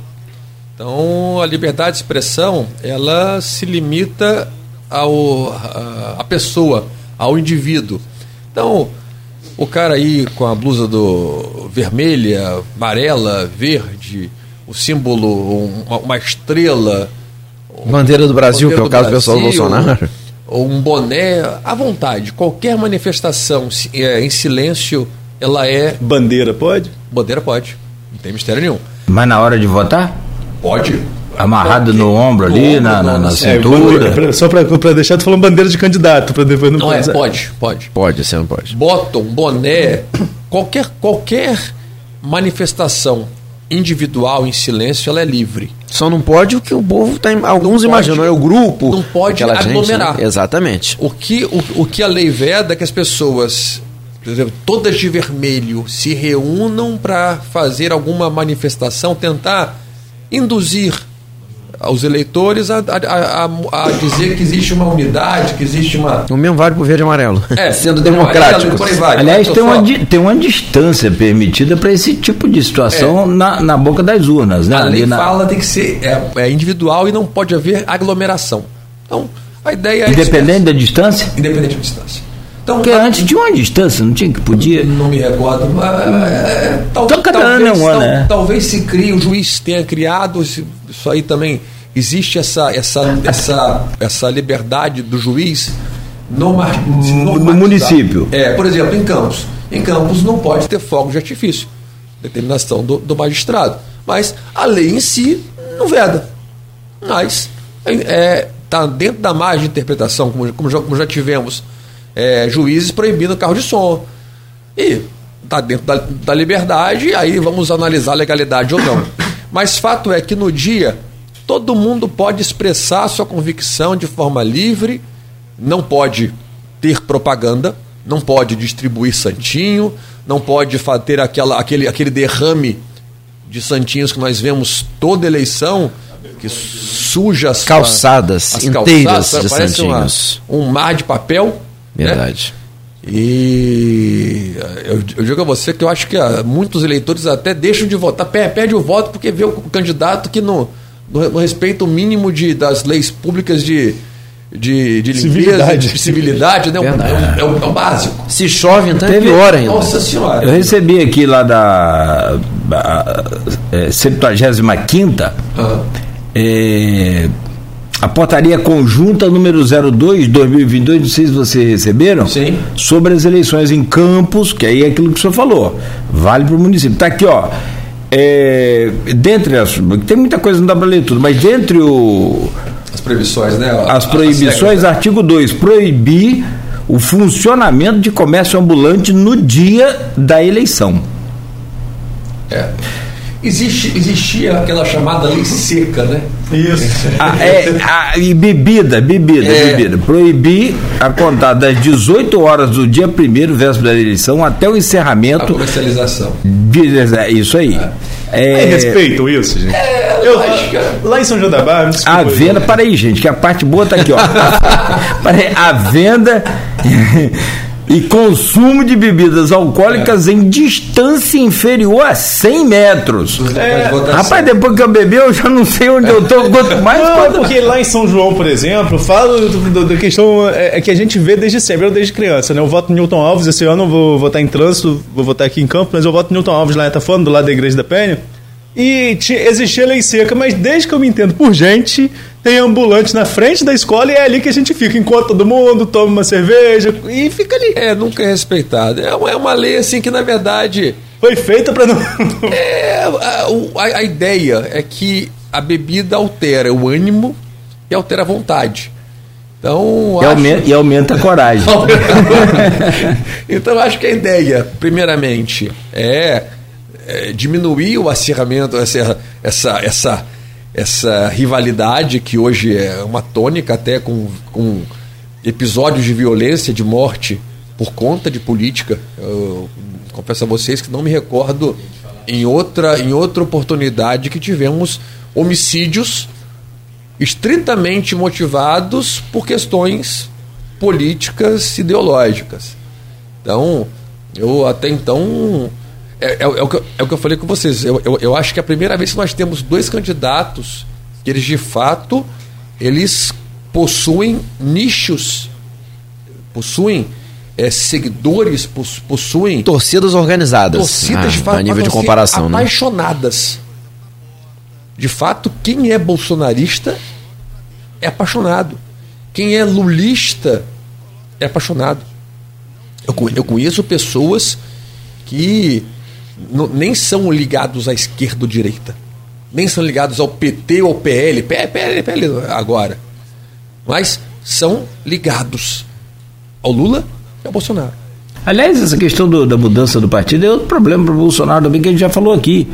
Então, a liberdade de expressão, ela se limita ao, a, a pessoa, ao indivíduo. Então, o cara aí com a blusa do vermelha, amarela, verde, o símbolo, uma, uma estrela. Bandeira do Brasil, que é o caso do pessoal do Bolsonaro. Ou um boné, à vontade. Qualquer manifestação é, em silêncio, ela é. Bandeira pode? Bandeira pode. Não tem mistério nenhum. Mas na hora de votar? Pode amarrado no ombro ali, na, na, na, cintura. É, só para deixar, tu falando bandeira de candidato, para depois não Não, é, pode, pode. Pode, você não pode. Bottom, boné, <coughs> qualquer, qualquer manifestação individual em silêncio, ela é livre. Só não pode o que o povo tá, alguns não imaginam, pode, é o grupo. Não pode aglomerar. Gente, né? Exatamente. O que, o, o que a lei veda é que as pessoas por exemplo, todas de vermelho se reúnam para fazer alguma manifestação, tentar induzir aos eleitores a, a, a, a, dizer que existe uma unidade, que existe uma. O mesmo vale para o verde e amarelo. É, <laughs> sendo democrático. Aliás, tem uma, tem uma distância permitida para esse tipo de situação é. na, na boca das urnas. Né? A lei na... fala tem que ser é, é, individual e não pode haver aglomeração. Então, a ideia é. Independente da distância? Independente da distância. Então, Porque antes tinha uma distância, não tinha que podia. Não, me recordo. É, tal, então, cada talvez, ano é uma, tal, né? talvez se crie, o juiz tenha criado, isso aí também existe essa, essa, essa, essa liberdade do juiz no, no, município. É, por exemplo, em Campos. Em Campos não pode ter fogo de artifício. Determinação do, do magistrado. Mas a lei em si não veda. Mas está é, tá dentro da margem de interpretação, como, como, já, como já tivemos é, juízes proibindo carro de som. E está dentro da, da liberdade, aí vamos analisar a legalidade ou não. Mas fato é que no dia todo mundo pode expressar sua convicção de forma livre, não pode ter propaganda, não pode distribuir santinho, não pode ter aquela, aquele, aquele derrame de santinhos que nós vemos toda eleição, que suja as calçadas as inteiras calçadas, de santinhos. Uma, um mar de papel. Verdade. Né? E eu, eu, digo a você que eu acho que ah, muitos eleitores até deixam de votar, pede o voto porque vê o candidato que não, não, respeita o mínimo de, das leis públicas de, de, de limpeza, de civilidade, né? É, é, o, é, o, básico. Se chove, então é Teve, é pior ainda. Nossa Senhora. Eu recebi aqui lá da é, 75 uhum. é, a portaria conjunta número 02 2022, não sei se vocês receberam, Sim. sobre as eleições em Campos, que aí é aquilo que o senhor falou, vale para o município. Está aqui, ó. É, dentre as. Tem muita coisa, não dá para ler tudo, mas dentre o. As proibições, né? As proibições, né? artigo 2, proibir o funcionamento de comércio ambulante no dia da eleição. É. Existe, existia aquela chamada lei seca, né? Isso. Ah, é, a, e bebida, bebida, é. bebida. Proibir a contar das 18 horas do dia 1 véspera da eleição até o encerramento. A comercialização. De, é, isso aí. É, é respeitam isso, gente? É, eu, lá em São João da Barra, A venda, para aí, gente, que a parte boa está aqui, ó. <laughs> a venda e consumo de bebidas alcoólicas é. em distância inferior a 100 metros. É. Rapaz, depois que eu bebi, eu já não sei onde eu estou, quanto mais. Não, quanto... porque lá em São João, por exemplo, falo da questão é, é, que a gente vê desde sempre, eu desde criança, né? Eu voto Newton Alves, esse ano eu vou votar em trânsito, vou votar aqui em campo, mas eu voto Newton Alves lá em Etafano, do lado da Igreja da Penha. E existia lei seca, mas desde que eu me entendo por gente, tem ambulante na frente da escola e é ali que a gente fica, enquanto todo mundo toma uma cerveja e fica ali. É, nunca é respeitado. É uma, é uma lei assim que, na verdade. Foi feita para não. <laughs> é, a, a, a ideia é que a bebida altera o ânimo e altera a vontade. Então, e, acho... aumenta, e aumenta a coragem. <laughs> então, acho que a ideia, primeiramente, é, é diminuir o acirramento, essa, essa, essa essa rivalidade que hoje é uma tônica até com, com episódios de violência, de morte por conta de política. Eu confesso a vocês que não me recordo em outra, em outra oportunidade que tivemos homicídios estritamente motivados por questões políticas ideológicas. Então, eu até então é, é, é, o que, é o que eu falei com vocês. Eu, eu, eu, acho que é a primeira vez que nós temos dois candidatos que eles de fato eles possuem nichos, possuem é, seguidores, possuem torcidas organizadas. Torcidas ah, de fato, a nível de comparação, né? apaixonadas. Né? De fato, quem é bolsonarista é apaixonado. Quem é lulista é apaixonado. Eu, eu conheço pessoas que nem são ligados à esquerda ou direita. Nem são ligados ao PT ou PL. PL, PL agora. Mas são ligados ao Lula e ao Bolsonaro. Aliás, essa questão do, da mudança do partido é outro problema para o Bolsonaro também, que a gente já falou aqui.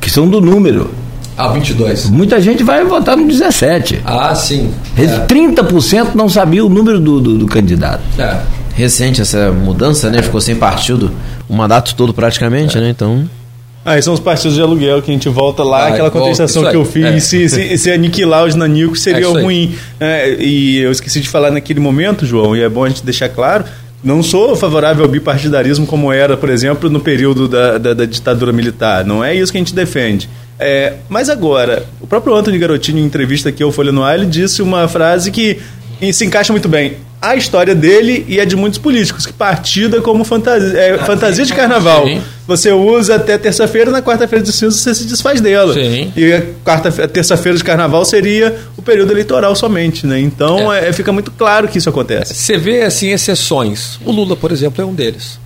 Questão do número. Ah, 22. Muita gente vai votar no 17. Ah, sim. É. 30% não sabia o número do, do, do candidato. É. Recente essa mudança, né? Ficou sem partido o mandato todo praticamente, é. né? Então. Ah, são os partidos de aluguel que a gente volta lá, ah, aquela contestação que eu fiz, é. se, se, se, aniquilar os nanicos seria é ruim. É, e eu esqueci de falar naquele momento, João, e é bom a gente deixar claro, não sou favorável ao bipartidarismo como era, por exemplo, no período da, da, da ditadura militar. Não é isso que a gente defende. É, mas agora, o próprio Antônio Garotinho, em entrevista aqui ao Folha no Ar, ele disse uma frase que E se encaixa muito bem a história dele e a de muitos políticos, que partida como fantasia, é, ah, fantasia de carnaval. Sim. Você usa até terça-feira, na quarta-feira de cinza você se desfaz dela. Sim. E a, quarta, a terça-feira de carnaval seria o período eleitoral somente, né? Então é. É, fica muito claro que isso acontece. Você vê, assim, exceções. O Lula, por exemplo, é um deles.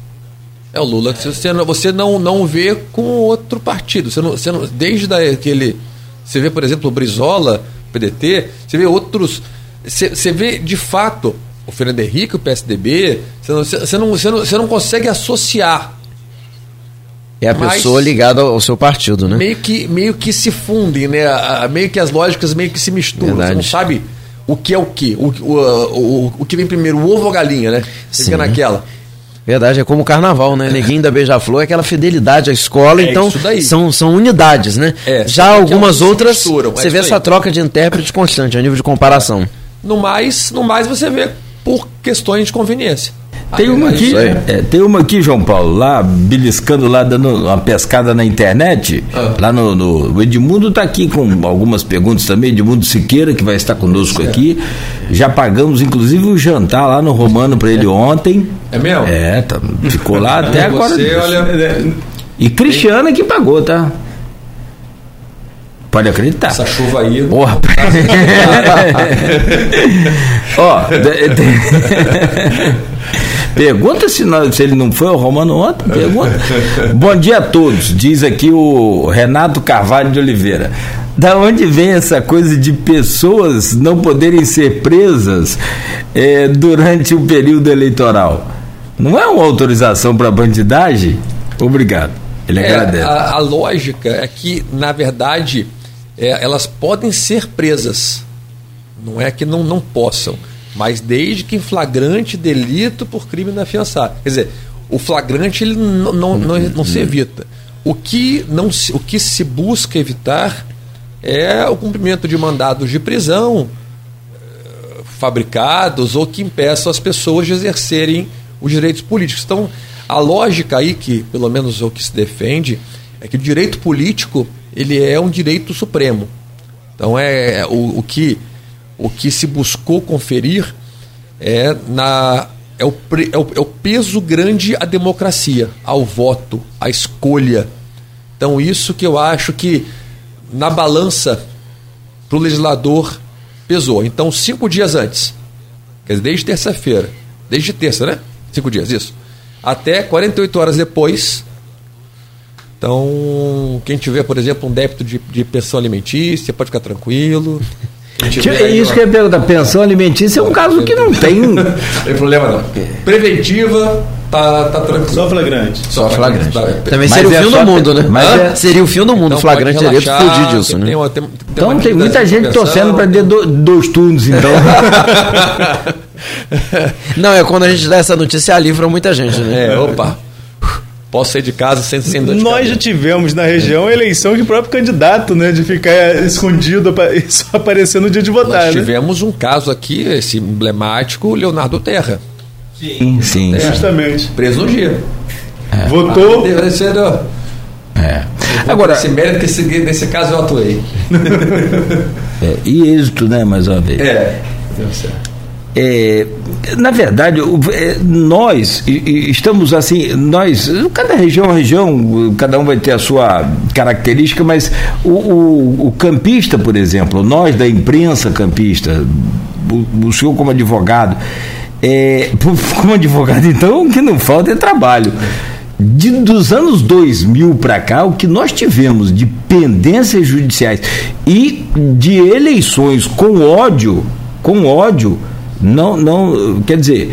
É o Lula. Você, não, você não, não vê com outro partido. Você não, você não, desde aquele. Você vê, por exemplo, o Brizola, PDT, você vê outros. Você, vê, de fato, o Fernando Henrique, o PSDB, você não, não, não, não consegue associar. É a pessoa ligada ao seu partido, né? Meio que, meio que se fundem, né? meio que as lógicas meio que se misturam. Verdade. Você não sabe o que é o que. O, o, o, o que vem primeiro, o ovo ou a galinha, né? Você fica naquela. Verdade, é como o carnaval, né? Neguinho da Beija-Flor é aquela fidelidade à escola, é então são, são unidades, né? É, Já algumas outras, misturam, você é vê essa troca de intérprete constante, a nível de comparação. No mais, no mais você vê por questões de conveniência. Tem uma aqui, é, tem uma aqui, João Paulo, lá beliscando lá, dando uma pescada na internet. Ah. Lá no, no, O Edmundo está aqui com algumas perguntas também, Edmundo Siqueira, que vai estar conosco aqui. Já pagamos, inclusive, o um jantar lá no Romano para ele ontem. É mesmo? É, tá, ficou lá <laughs> até agora. Você, olha, e Cristiana que pagou, tá? Pode acreditar. Essa chuva aí. Porra. <laughs> Ó, <laughs> pergunta se, nós, se ele não foi ao Romano ontem. Pergunta. Bom dia a todos, diz aqui o Renato Carvalho de Oliveira. Da onde vem essa coisa de pessoas não poderem ser presas é, durante o período eleitoral? Não é uma autorização para bandidagem? Obrigado. Ele é, agradece. A, a lógica é que, na verdade, é, elas podem ser presas. Não é que não, não possam, mas desde que em flagrante delito por crime inafiançável. Quer dizer, o flagrante ele não, não, não, não se evita. O que, não se, o que se busca evitar é o cumprimento de mandados de prisão eh, fabricados ou que impeçam as pessoas de exercerem os direitos políticos. Então, a lógica aí, que pelo menos é o que se defende, é que o direito político ele é um direito supremo. Então é, é o, o, que o que se buscou conferir é na é o, é o, é o peso grande à democracia, ao voto, à escolha. Então isso que eu acho que na balança para o legislador pesou. Então cinco dias antes, quer dizer, desde terça-feira, desde terça, né? Cinco dias, isso. Até 48 horas depois, então, quem tiver, por exemplo, um débito de, de pensão alimentícia, pode ficar tranquilo. <laughs> É isso que eu ia perguntar. Pensão alimentícia é um caso que não tem. Não tem problema não. Preventiva, tá, tá tranquilo. Só flagrante. Só flagrante. Tá. Também seria o fim é do mundo, né? Mas é... Seria o fim do mundo. Então, flagrante seria fugir disso, né? Tem uma, tem, tem então tem muita gente torcendo para ter do, dois turnos, então. <laughs> não, é quando a gente dá essa notícia livra muita gente, né? É, opa posso sair de casa sem, sem dor de Nós cabeça. já tivemos na região eleição que o próprio candidato, né, de ficar escondido <laughs> e só aparecer no dia de votar. Nós né? tivemos um caso aqui, esse emblemático, Leonardo Terra. Sim, sim. É, justamente. Preso no dia. É. Votou. Ah, é. Agora, esse mérito que esse, nesse caso eu atuei. <laughs> é, e êxito, né, mais uma vez. É, deu certo. É, na verdade, é, nós estamos assim, nós, cada região região, cada um vai ter a sua característica, mas o, o, o campista, por exemplo, nós da imprensa campista, o, o senhor como advogado, é, <laughs> como advogado, então, o que não falta é trabalho. De, dos anos 2000 para cá, o que nós tivemos de pendências judiciais e de eleições com ódio, com ódio, não, não, quer dizer,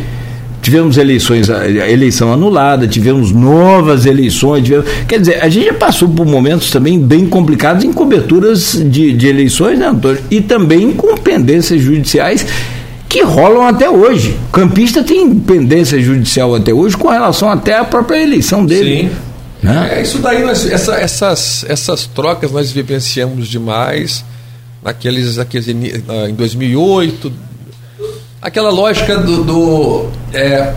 tivemos eleições, eleição anulada, tivemos novas eleições, tivemos, quer dizer, a gente já passou por momentos também bem complicados em coberturas de, de eleições, né, Antônio? E também com pendências judiciais que rolam até hoje. O campista tem pendência judicial até hoje com relação até à própria eleição dele. Sim. Né? É, isso daí, nós, essa, essas, essas trocas nós vivenciamos demais naqueles, aqueles, em 2008, aquela lógica do, do é,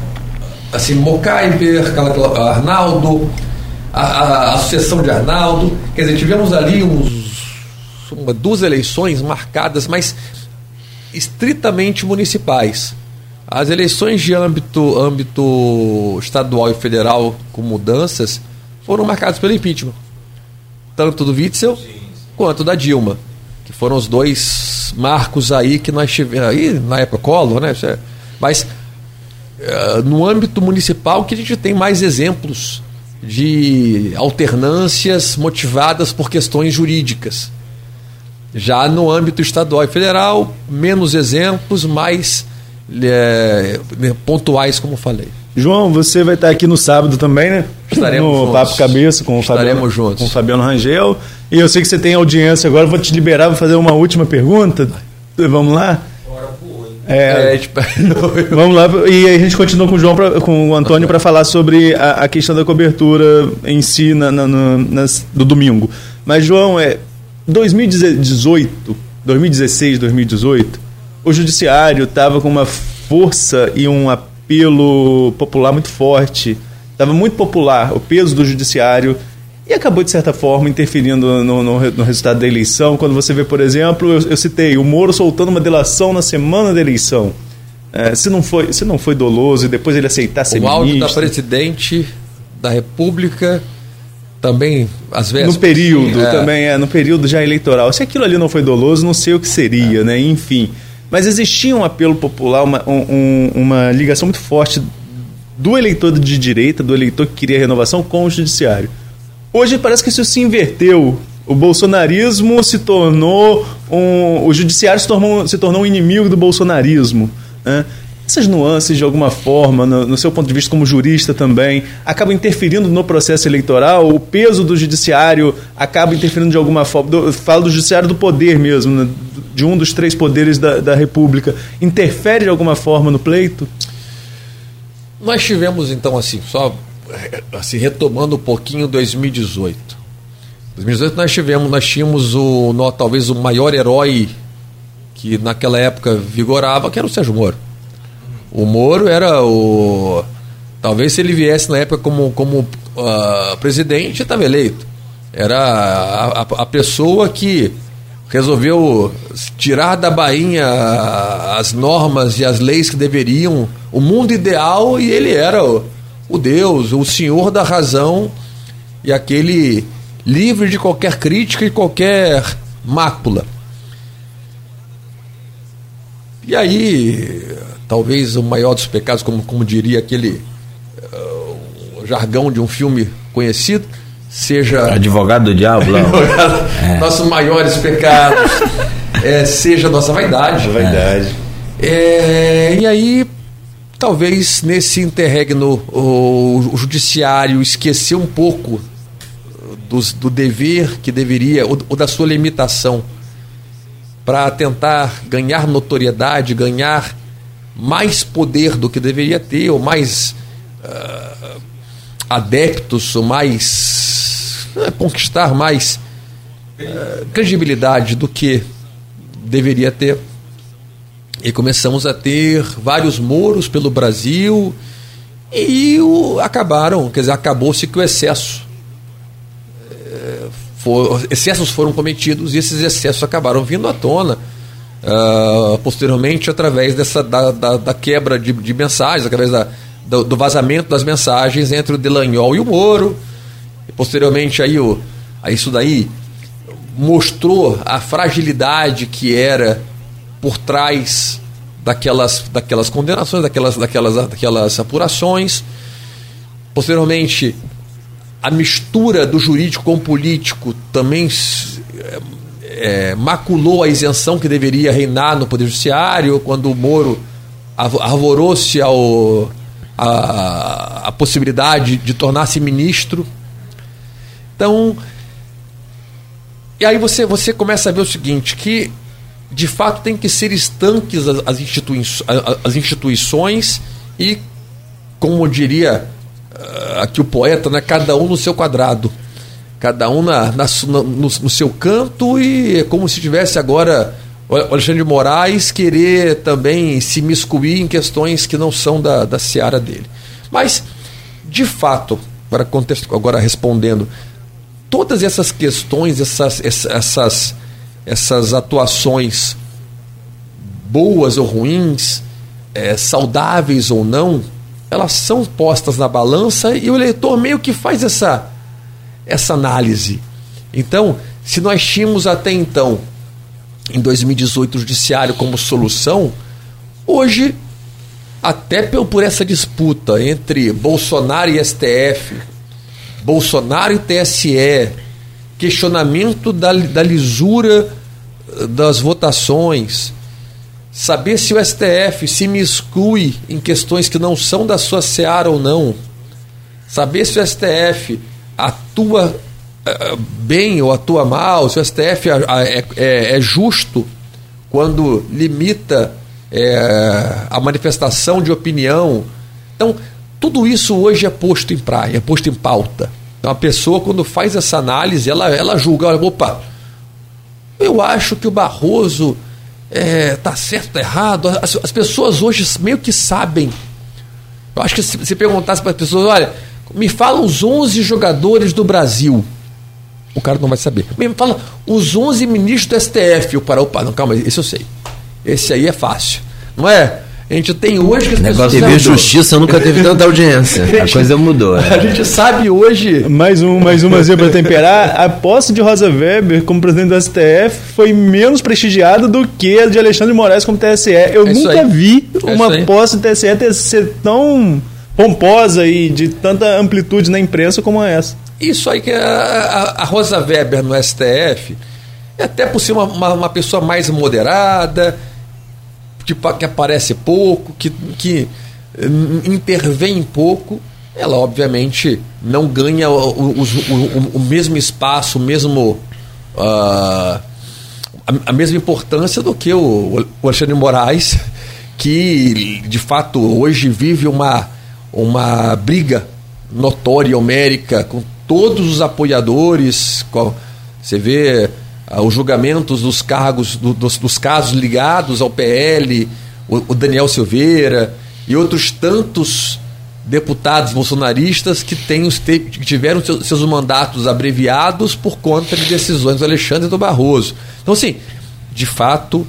assim, Mocaiber, aquela, Arnaldo, a, a, a, sucessão de Arnaldo. Quer dizer, tivemos ali uns, uma, duas eleições marcadas, mas estritamente municipais. As eleições de âmbito, âmbito estadual e federal com mudanças foram marcadas pelo impeachment. Tanto do Witzel sim, sim. quanto da Dilma. Que foram os dois marcos aí que nós tivemos. Aí, na época Collor, né? É, mas uh, no âmbito municipal que a gente tem mais exemplos de alternâncias motivadas por questões jurídicas. Já no âmbito estadual e federal, menos exemplos, mais é, pontuais, como falei. João, você vai estar aqui no sábado também, né? Estaremos no juntos. Papo Cabeça com o Fabiano, juntos. com o Fabiano Rangel. E eu sei que você tem audiência agora, vou te liberar, vou fazer uma última pergunta. Vamos lá? É, é tipo... <laughs> vamos lá e a gente continua com o João pra, com o Antônio para falar sobre a, a, questão da cobertura em si na, na, na, nas, do domingo. Mas João, é 2018, 2016, 2018, o judiciário estava com uma força e um apelo popular muito forte. Estava muito popular o peso do judiciário e acabou, de certa forma, interferindo no, no, no, resultado da eleição. Quando você vê, por exemplo, eu, eu citei o Moro soltando uma delação na semana da eleição. É, se, não foi, se não foi doloso e depois ele aceitar ser o ministro... áudio da presidente da República também, às vezes... No período, é. também, é, no período já eleitoral. Se aquilo ali não foi doloso, não sei o que seria, é. né? Enfim. Mas existia um apelo popular, uma, um, uma ligação muito forte do eleitor de direita, do eleitor que queria renovação com o judiciário. Hoje parece que isso se inverteu. O bolsonarismo se tornou um. O judiciário se tornou, se tornou um inimigo do bolsonarismo. Né? Essas nuances, de alguma forma, no, no, seu ponto de vista como jurista também, acabam interferindo no processo eleitoral? O peso do judiciário acaba interferindo de alguma forma? Do, falo do judiciário do poder mesmo, né? de um dos três poderes da, da República. Interfere de alguma forma no pleito? Nós tivemos, então, assim, só assim, retomando um pouquinho 2018. 2018 nós tivemos, nós tínhamos o, no, talvez o maior herói que naquela época vigorava, que era o Sérgio Moro. O Moro era o. Talvez se ele viesse na época como, como uh, presidente, estava eleito. Era a, a, a, pessoa que resolveu tirar da bainha as normas e as leis que deveriam, o mundo ideal, e ele era o o Deus, o Senhor da razão e aquele livre de qualquer crítica e qualquer mácula. E aí, talvez o maior dos pecados, como, como diria aquele uh, jargão de um filme conhecido, seja. Advogado do diabo, <laughs> é. Nossos maiores pecados, é, seja nossa vaidade. vaidade. É, e aí Talvez nesse interregno o, o judiciário esqueceu um pouco do, do dever que deveria, ou, ou da sua limitação, para tentar ganhar notoriedade, ganhar mais poder do que deveria ter, ou mais uh, adeptos, ou mais. Uh, conquistar mais uh, credibilidade do que deveria ter. E começamos a ter vários moros pelo Brasil e o, acabaram, quer dizer, acabou-se que o excesso. É, for, excessos foram cometidos e esses excessos acabaram vindo à tona. Uh, posteriormente, através dessa, da, da, da quebra de, de, mensagens, através da, do, do, vazamento das mensagens entre o Delanhol e o Moro. E posteriormente, aí, o, aí isso daí mostrou a fragilidade que era por trás daquelas, daquelas condenações, daquelas, daquelas, daquelas apurações. Posteriormente, a mistura do jurídico com o político também é, maculou a isenção que deveria reinar no Poder Judiciário, quando o Moro arvorou-se ao, a, a possibilidade de tornar-se ministro. Então, e aí você, você começa a ver o seguinte, que de fato tem que ser estanques as, as, institui as instituições e, como diria uh, aqui o poeta, né, cada um no seu quadrado, cada um na, na no, no, seu canto e é como se tivesse agora o Alexandre de Moraes querer também se miscuir em questões que não são da, da seara dele. Mas, de fato, agora, contexto, agora respondendo, todas essas questões, essas, essas essas atuações boas ou ruins, é, saudáveis ou não, elas são postas na balança e o eleitor meio que faz essa, essa análise. Então, se nós tínhamos até então, em 2018, o judiciário como solução, hoje, até por essa disputa entre Bolsonaro e STF, Bolsonaro e TSE, questionamento da, da lisura eh, das votações, saber se o STF se miscui em questões que não são da sua seara ou não, saber se o STF atua uh, bem ou atua mal, se o STF é, é, é justo quando limita é, a manifestação de opinião. Então, tudo isso hoje é posto em praia, é posto em pauta. Então, a pessoa, quando faz essa análise, ela, ela julga: opa, eu acho que o Barroso é, tá certo, tá errado. As, as, pessoas hoje meio que sabem. Eu acho que se, se perguntasse para as pessoas: olha, me fala os 11 jogadores do Brasil. O cara não vai saber. Me fala os 11 ministros do STF. O para, opa, não, calma, esse eu sei. Esse aí é fácil. Não é? A gente tem hoje que as Negócio TV Justiça nunca teve tanta audiência. <laughs> a coisa mudou. É. <laughs> A gente sabe hoje. Mais um, mais uma zebra para temperar. A posse de Rosa Weber como presidente do STF foi menos prestigiada do que a de Alexandre Moraes como TSE. Eu é nunca vi é uma posse do TSE ter, ser tão pomposa e de tanta amplitude na imprensa como essa. Isso aí que a, a, a Rosa Weber no STF é até por ser uma, uma, uma pessoa mais moderada que, que aparece pouco, que, que hum, intervém pouco, ela obviamente não ganha o, o, o, o mesmo espaço, o mesmo. Uh, a, a, mesma importância do que o Alexandre Moraes, que de fato hoje vive uma, uma briga notória, homérica, com todos os apoiadores. Você vê ah, os julgamentos dos cargos, do, dos, dos, casos ligados ao PL, o, o, Daniel Silveira e outros tantos deputados bolsonaristas que, têm os que tiveram seus, seus mandatos abreviados por conta de decisões do Alexandre do Barroso. Então, assim, de fato,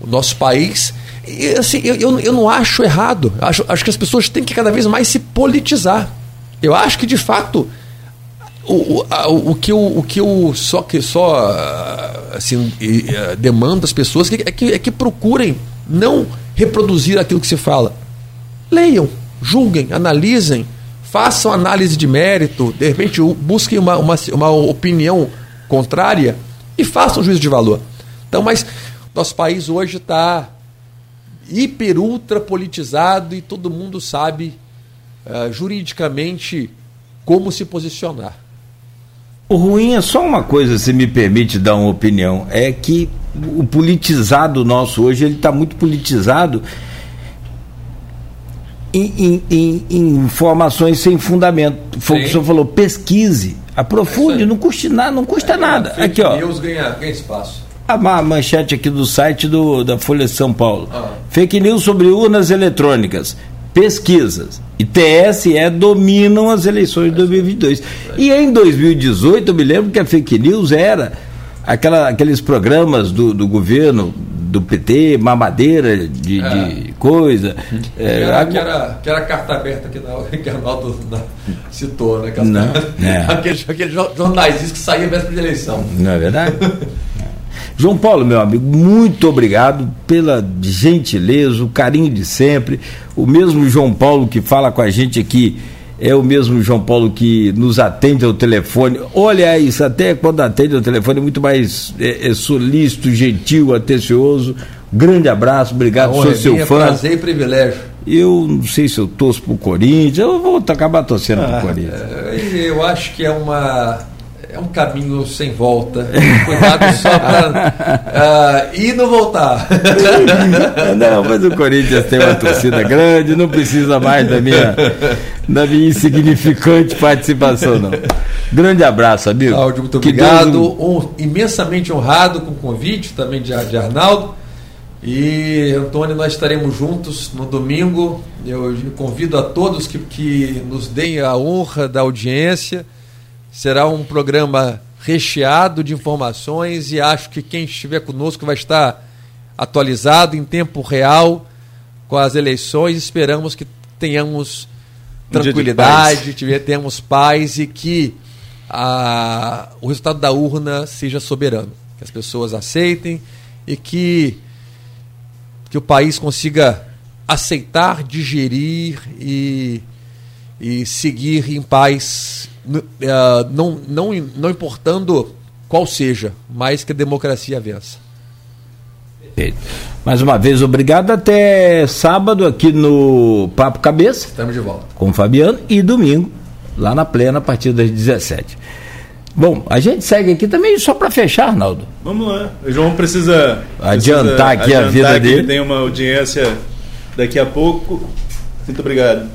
o nosso país. E, assim, eu, eu, eu não acho errado. Acho, acho que as pessoas têm que cada vez mais se politizar. Eu acho que, de fato, o, o, o, que eu, o que eu só que só assim, eh, demando às pessoas é que, é que procurem não reproduzir aquilo que se fala. Leiam, julguem, analisem, façam análise de mérito, de repente busquem uma, uma, uma opinião contrária e façam juízo de valor. Então, mas nosso país hoje está hiper ultra politizado e todo mundo sabe uh, juridicamente como se posicionar. O ruim é só uma coisa, se me permite dar uma opinião, é que o politizado nosso hoje ele está muito politizado em, em, em, em, informações sem fundamento. Foi o que o senhor falou, pesquise, aprofunde, não custa nada, não custa é, nada. Aqui, ó. News ganha, ganha espaço. A manchete aqui do site do, da Folha de São Paulo. Ah. Fake news sobre urnas eletrônicas pesquisas. E TSE dominam as eleições de 2022. E em 2018, eu me lembro que a fake news era aquela, aqueles programas do, do governo, do PT, mamadeira de, é. de coisa. É, era, que, era, que era carta aberta que, na, <laughs> que Arnaldo citou, né? Não, é. <laughs> aqueles, aqueles jornais que saíam véspera de eleição. Não é verdade? <laughs> João Paulo, meu amigo, muito obrigado pela gentileza, o carinho de sempre. O mesmo João Paulo que fala com a gente aqui é o mesmo João Paulo que nos atende ao telefone. Olha isso, até quando atende ao telefone é muito mais é, é solícito, gentil, atencioso. Grande abraço, obrigado, sou seu fã. Prazer e privilégio. Eu não sei se eu torço pro Corinthians, eu vou acabar torcendo ah, pro Corinthians. É, eu acho que é uma é um caminho sem volta. <laughs> Cuidado só para uh, ir e não voltar. <laughs> não, mas o Corinthians tem uma torcida grande, não precisa mais da minha, da minha insignificante participação, não. Grande abraço, amigo. Cláudio, muito que obrigado. Deus... Um, imensamente honrado com o convite também de, de Arnaldo. E, Antônio, nós estaremos juntos no domingo. Eu convido a todos que, que nos deem a honra da audiência Será um programa recheado de informações e acho que quem estiver conosco vai estar atualizado em tempo real com as eleições. Esperamos que tenhamos tranquilidade, um tenhamos paz e que a, o resultado da urna seja soberano, que as pessoas aceitem e que, que o país consiga aceitar, digerir e, e seguir em paz, não, não, não importando qual seja, mas que a democracia vença. Mais uma vez, obrigado. Até sábado aqui no Papo Cabeça. Estamos de volta. Com o Fabiano. E domingo, lá na plena, a partir das 17. Bom, a gente segue aqui também só para fechar, Arnaldo. Vamos lá. O João precisa adiantar precisa aqui adiantar a vida dele. Ele tem uma audiência daqui a pouco. Muito obrigado.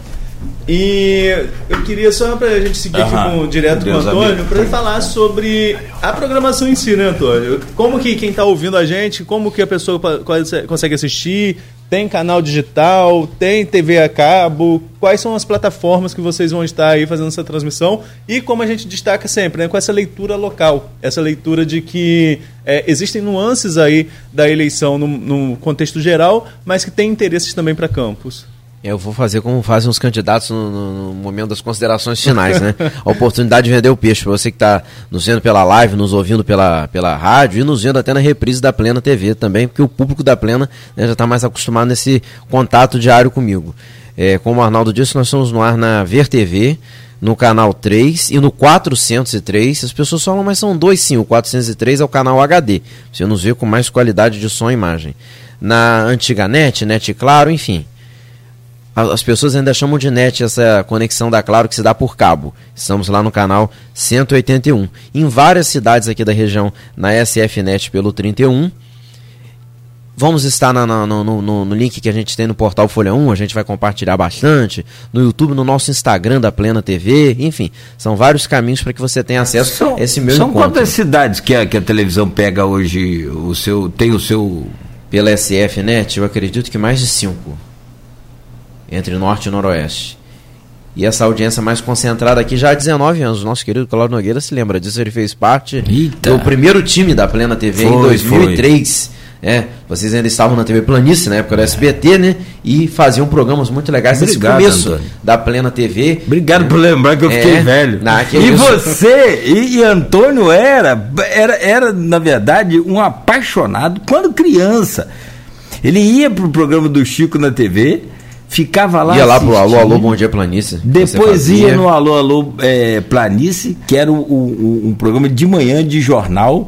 E eu queria só para a gente seguir aqui com, direto Deus com o Antônio, para ele falar sobre a programação em si, né, Antônio? Como que quem está ouvindo a gente, como que a pessoa consegue assistir? Tem canal digital? Tem TV a cabo? Quais são as plataformas que vocês vão estar aí fazendo essa transmissão? E como a gente destaca sempre, né, com essa leitura local, essa leitura de que é, existem nuances aí da eleição no, no contexto geral, mas que tem interesses também para campos. Eu vou fazer como fazem os candidatos no, no, no momento das considerações finais, né? <laughs> A oportunidade de vender o peixe para você que está nos vendo pela live, nos ouvindo pela, pela rádio e nos vendo até na reprise da Plena TV também, porque o público da Plena né, já está mais acostumado nesse contato diário comigo. É, como o Arnaldo disse, nós estamos no ar na Ver TV, no canal 3 e no 403. As pessoas falam, mas são dois sim. O 403 é o canal HD. Você nos vê com mais qualidade de som e imagem. Na antiga net, net claro, enfim. As pessoas ainda chamam de net essa conexão da Claro que se dá por cabo. Estamos lá no canal 181. Em várias cidades aqui da região, na SFNet pelo 31. Vamos estar na, na, no, no, no, link que a gente tem no portal Folha 1, a gente vai compartilhar bastante. No YouTube, no nosso Instagram da Plena TV, enfim, são vários caminhos para que você tenha acesso são, a esse meu são encontro. São quantas cidades que a, que a televisão pega hoje, o seu, tem o seu... Pela SFNet, eu acredito que mais de cinco entre norte e noroeste. E essa audiência mais concentrada aqui já há 19 anos. O nosso querido Cláudio Nogueira se lembra disso, ele fez parte Eita. do primeiro time da Plena TV foi, em 2003. Foi. É, vocês ainda estavam na TV Planície, na época do SBT, né? E faziam programas muito legais nesse começo Antônio. da Plena TV. Obrigado por lembrar que eu fiquei é, velho. e você, e, e, Antônio era, era, era, na verdade, um apaixonado quando criança. Ele ia pro programa do Chico na TV ficava lá. Ia lá pro Alô Alô Bom Dia Planície. Depois ia no Alô Alô é, Planície, que era o, o, um programa de manhã de jornal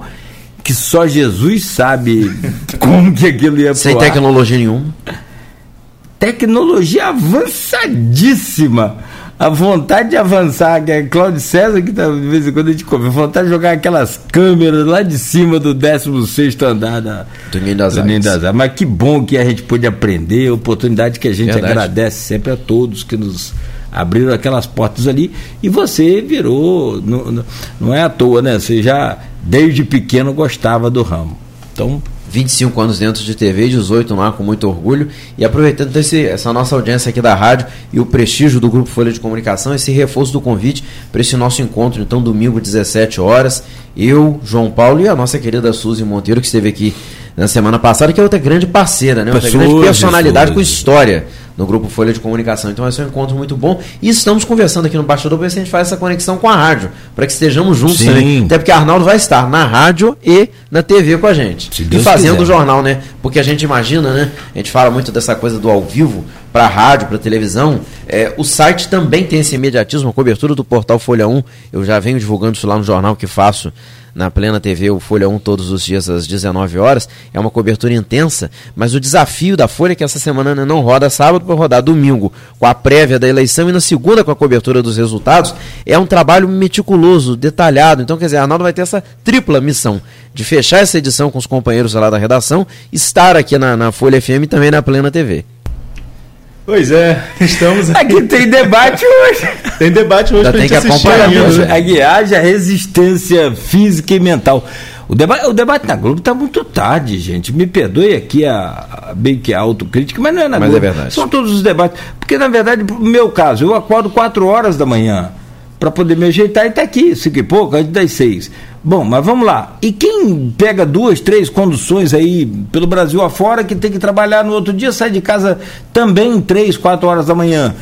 que só Jesus sabe <laughs> como que aquilo ia Sem tecnologia nenhuma. Tecnologia avançadíssima a vontade de avançar, que é Cláudio César, que tá, de vez em quando a gente come, a vontade de jogar aquelas câmeras lá de cima do 16 andar da, do Ninho das, do Ninho das Mas que bom que a gente pôde aprender, oportunidade que a gente Verdade. agradece sempre a todos que nos abriram aquelas portas ali. E você virou, não, não é à toa, né? Você já desde pequeno gostava do ramo. Então, 25 anos dentro de TV, 18 lá com muito orgulho. E aproveitando esse, essa nossa audiência aqui da rádio e o prestígio do Grupo Folha de Comunicação, esse reforço do convite para esse nosso encontro, então, domingo, 17 horas. Eu, João Paulo e a nossa querida Suzy Monteiro, que esteve aqui na semana passada, que é outra grande parceira, né? outra grande personalidade com história no grupo Folha de Comunicação. Então vai ser um encontro muito bom. E estamos conversando aqui no bastidor para ver se a gente faz essa conexão com a rádio, para que estejamos juntos Sim. também. Até porque Arnaldo vai estar na rádio e na TV com a gente. e fazendo o jornal, né? Porque a gente imagina, né? A gente fala muito dessa coisa do ao vivo para rádio, para televisão. É, o site também tem esse imediatismo, a cobertura do portal Folha 1. Eu já venho divulgando isso lá no jornal que faço na Plena TV, o Folha 1 todos os dias às 19 horas. É uma cobertura intensa, mas o desafio da Folha é que essa semana não roda sábado para rodar domingo com a prévia da eleição e na segunda com a cobertura dos resultados. É um trabalho meticuloso, detalhado. Então, quer dizer, Arnaldo vai ter essa tripla missão de fechar essa edição com os companheiros lá da redação, estar aqui na, na Folha FM e também na Plena TV. Pois é, estamos aqui. <laughs> Aqui tem debate hoje. Tem debate hoje Já tem que acompanhar. Né? A guiagem, a resistência física e mental. O debate, o debate na Globo está muito tarde, gente. Me perdoe aqui a, a bem que a autocrítica, mas não é na mas Globo. É verdade. São todos os debates. Porque, na verdade, no meu caso, eu acordo 4 horas da manhã para poder me ajeitar e tá aqui, cinco e pouco, antes das seis. Bom, mas vamos lá. E quem pega duas, três conduções aí pelo Brasil afora, que tem que trabalhar no outro dia, sai de casa também três, quatro horas da manhã.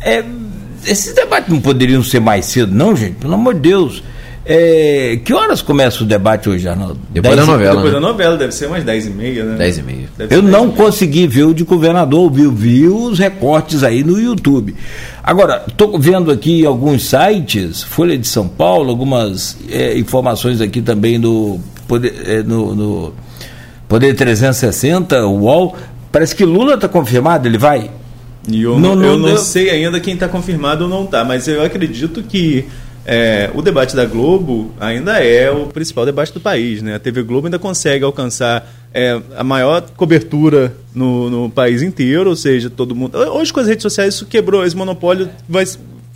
É, esses debates não poderiam ser mais cedo, não, gente? Pelo amor de Deus. É, que horas começa o debate hoje, Arnaldo? Depois da novela. Depois né? da novela, deve ser umas 10 e meia, né? 10 e meia. Eu não consegui ver o de governador, viu? Vi os recortes aí no YouTube. Agora, estou vendo aqui alguns sites, Folha de São Paulo, algumas é, informações aqui também do Poder, é, no, no Poder 360, o UOL. Parece que Lula está confirmado, ele vai? E eu não, não, eu não eu... sei ainda quem está confirmado ou não está, mas eu acredito que é, o debate da Globo ainda é o principal debate do país. Né? A TV Globo ainda consegue alcançar é, a maior cobertura no, no, país inteiro, ou seja, todo mundo. Hoje, com as redes sociais, isso quebrou, esse monopólio vai,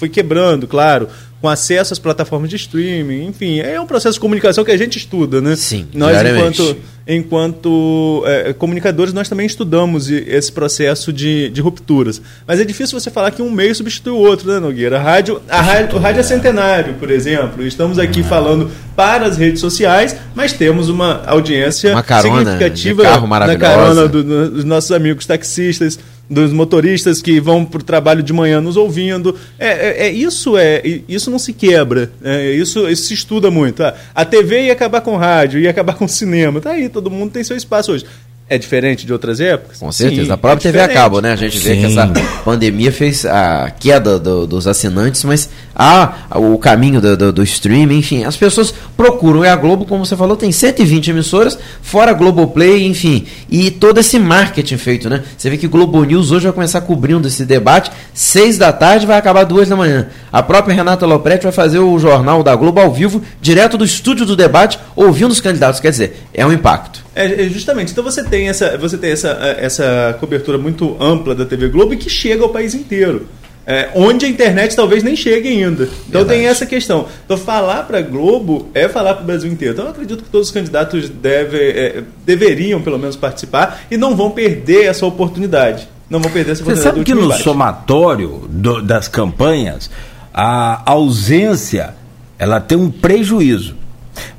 foi quebrando, claro com acesso às plataformas de streaming, enfim, é um processo de comunicação que a gente estuda, né? Sim, nós enquanto enquanto é, comunicadores nós também estudamos esse processo de, de rupturas. Mas é difícil você falar que um meio substitui o outro, né, Nogueira? A rádio, a rádio, o rádio é centenário, por exemplo. Estamos aqui falando para as redes sociais, mas temos uma audiência uma carona significativa carro na carona do, dos nossos amigos taxistas dos motoristas que vão para o trabalho de manhã nos ouvindo. É, é, é isso é isso não se quebra. É, isso, isso se estuda muito. Ah, a TV ia acabar com rádio, ia acabar com cinema. Tá aí, todo mundo tem seu espaço hoje. É diferente de outras épocas? Com certeza. Sim, a própria é TV a cabo, né? A gente vê Sim. que essa pandemia fez a queda do, dos assinantes, mas há o caminho do, do, do, streaming, enfim. As pessoas procuram. E a Globo, como você falou, tem 120 emissoras, fora Globoplay, enfim. E todo esse marketing feito, né? Você vê que Globo News hoje vai começar cobrindo esse debate, seis da tarde vai acabar duas da manhã. A própria Renata Lopretti vai fazer o jornal da Globo ao vivo, direto do estúdio do debate, ouvindo os candidatos. Quer dizer, é um impacto. É, é, justamente. Então você tem essa, você tem essa, essa cobertura muito ampla da TV Globo que chega ao país inteiro. É, onde a internet talvez nem chegue ainda. Então Verdade. tem essa questão. Então falar para Globo é falar para o Brasil inteiro. Então eu acredito que todos os candidatos deve, é, deveriam pelo menos participar e não vão perder essa oportunidade. Não vão perder essa oportunidade. Você sabe que no debate. somatório do, das campanhas a ausência ela tem um prejuízo,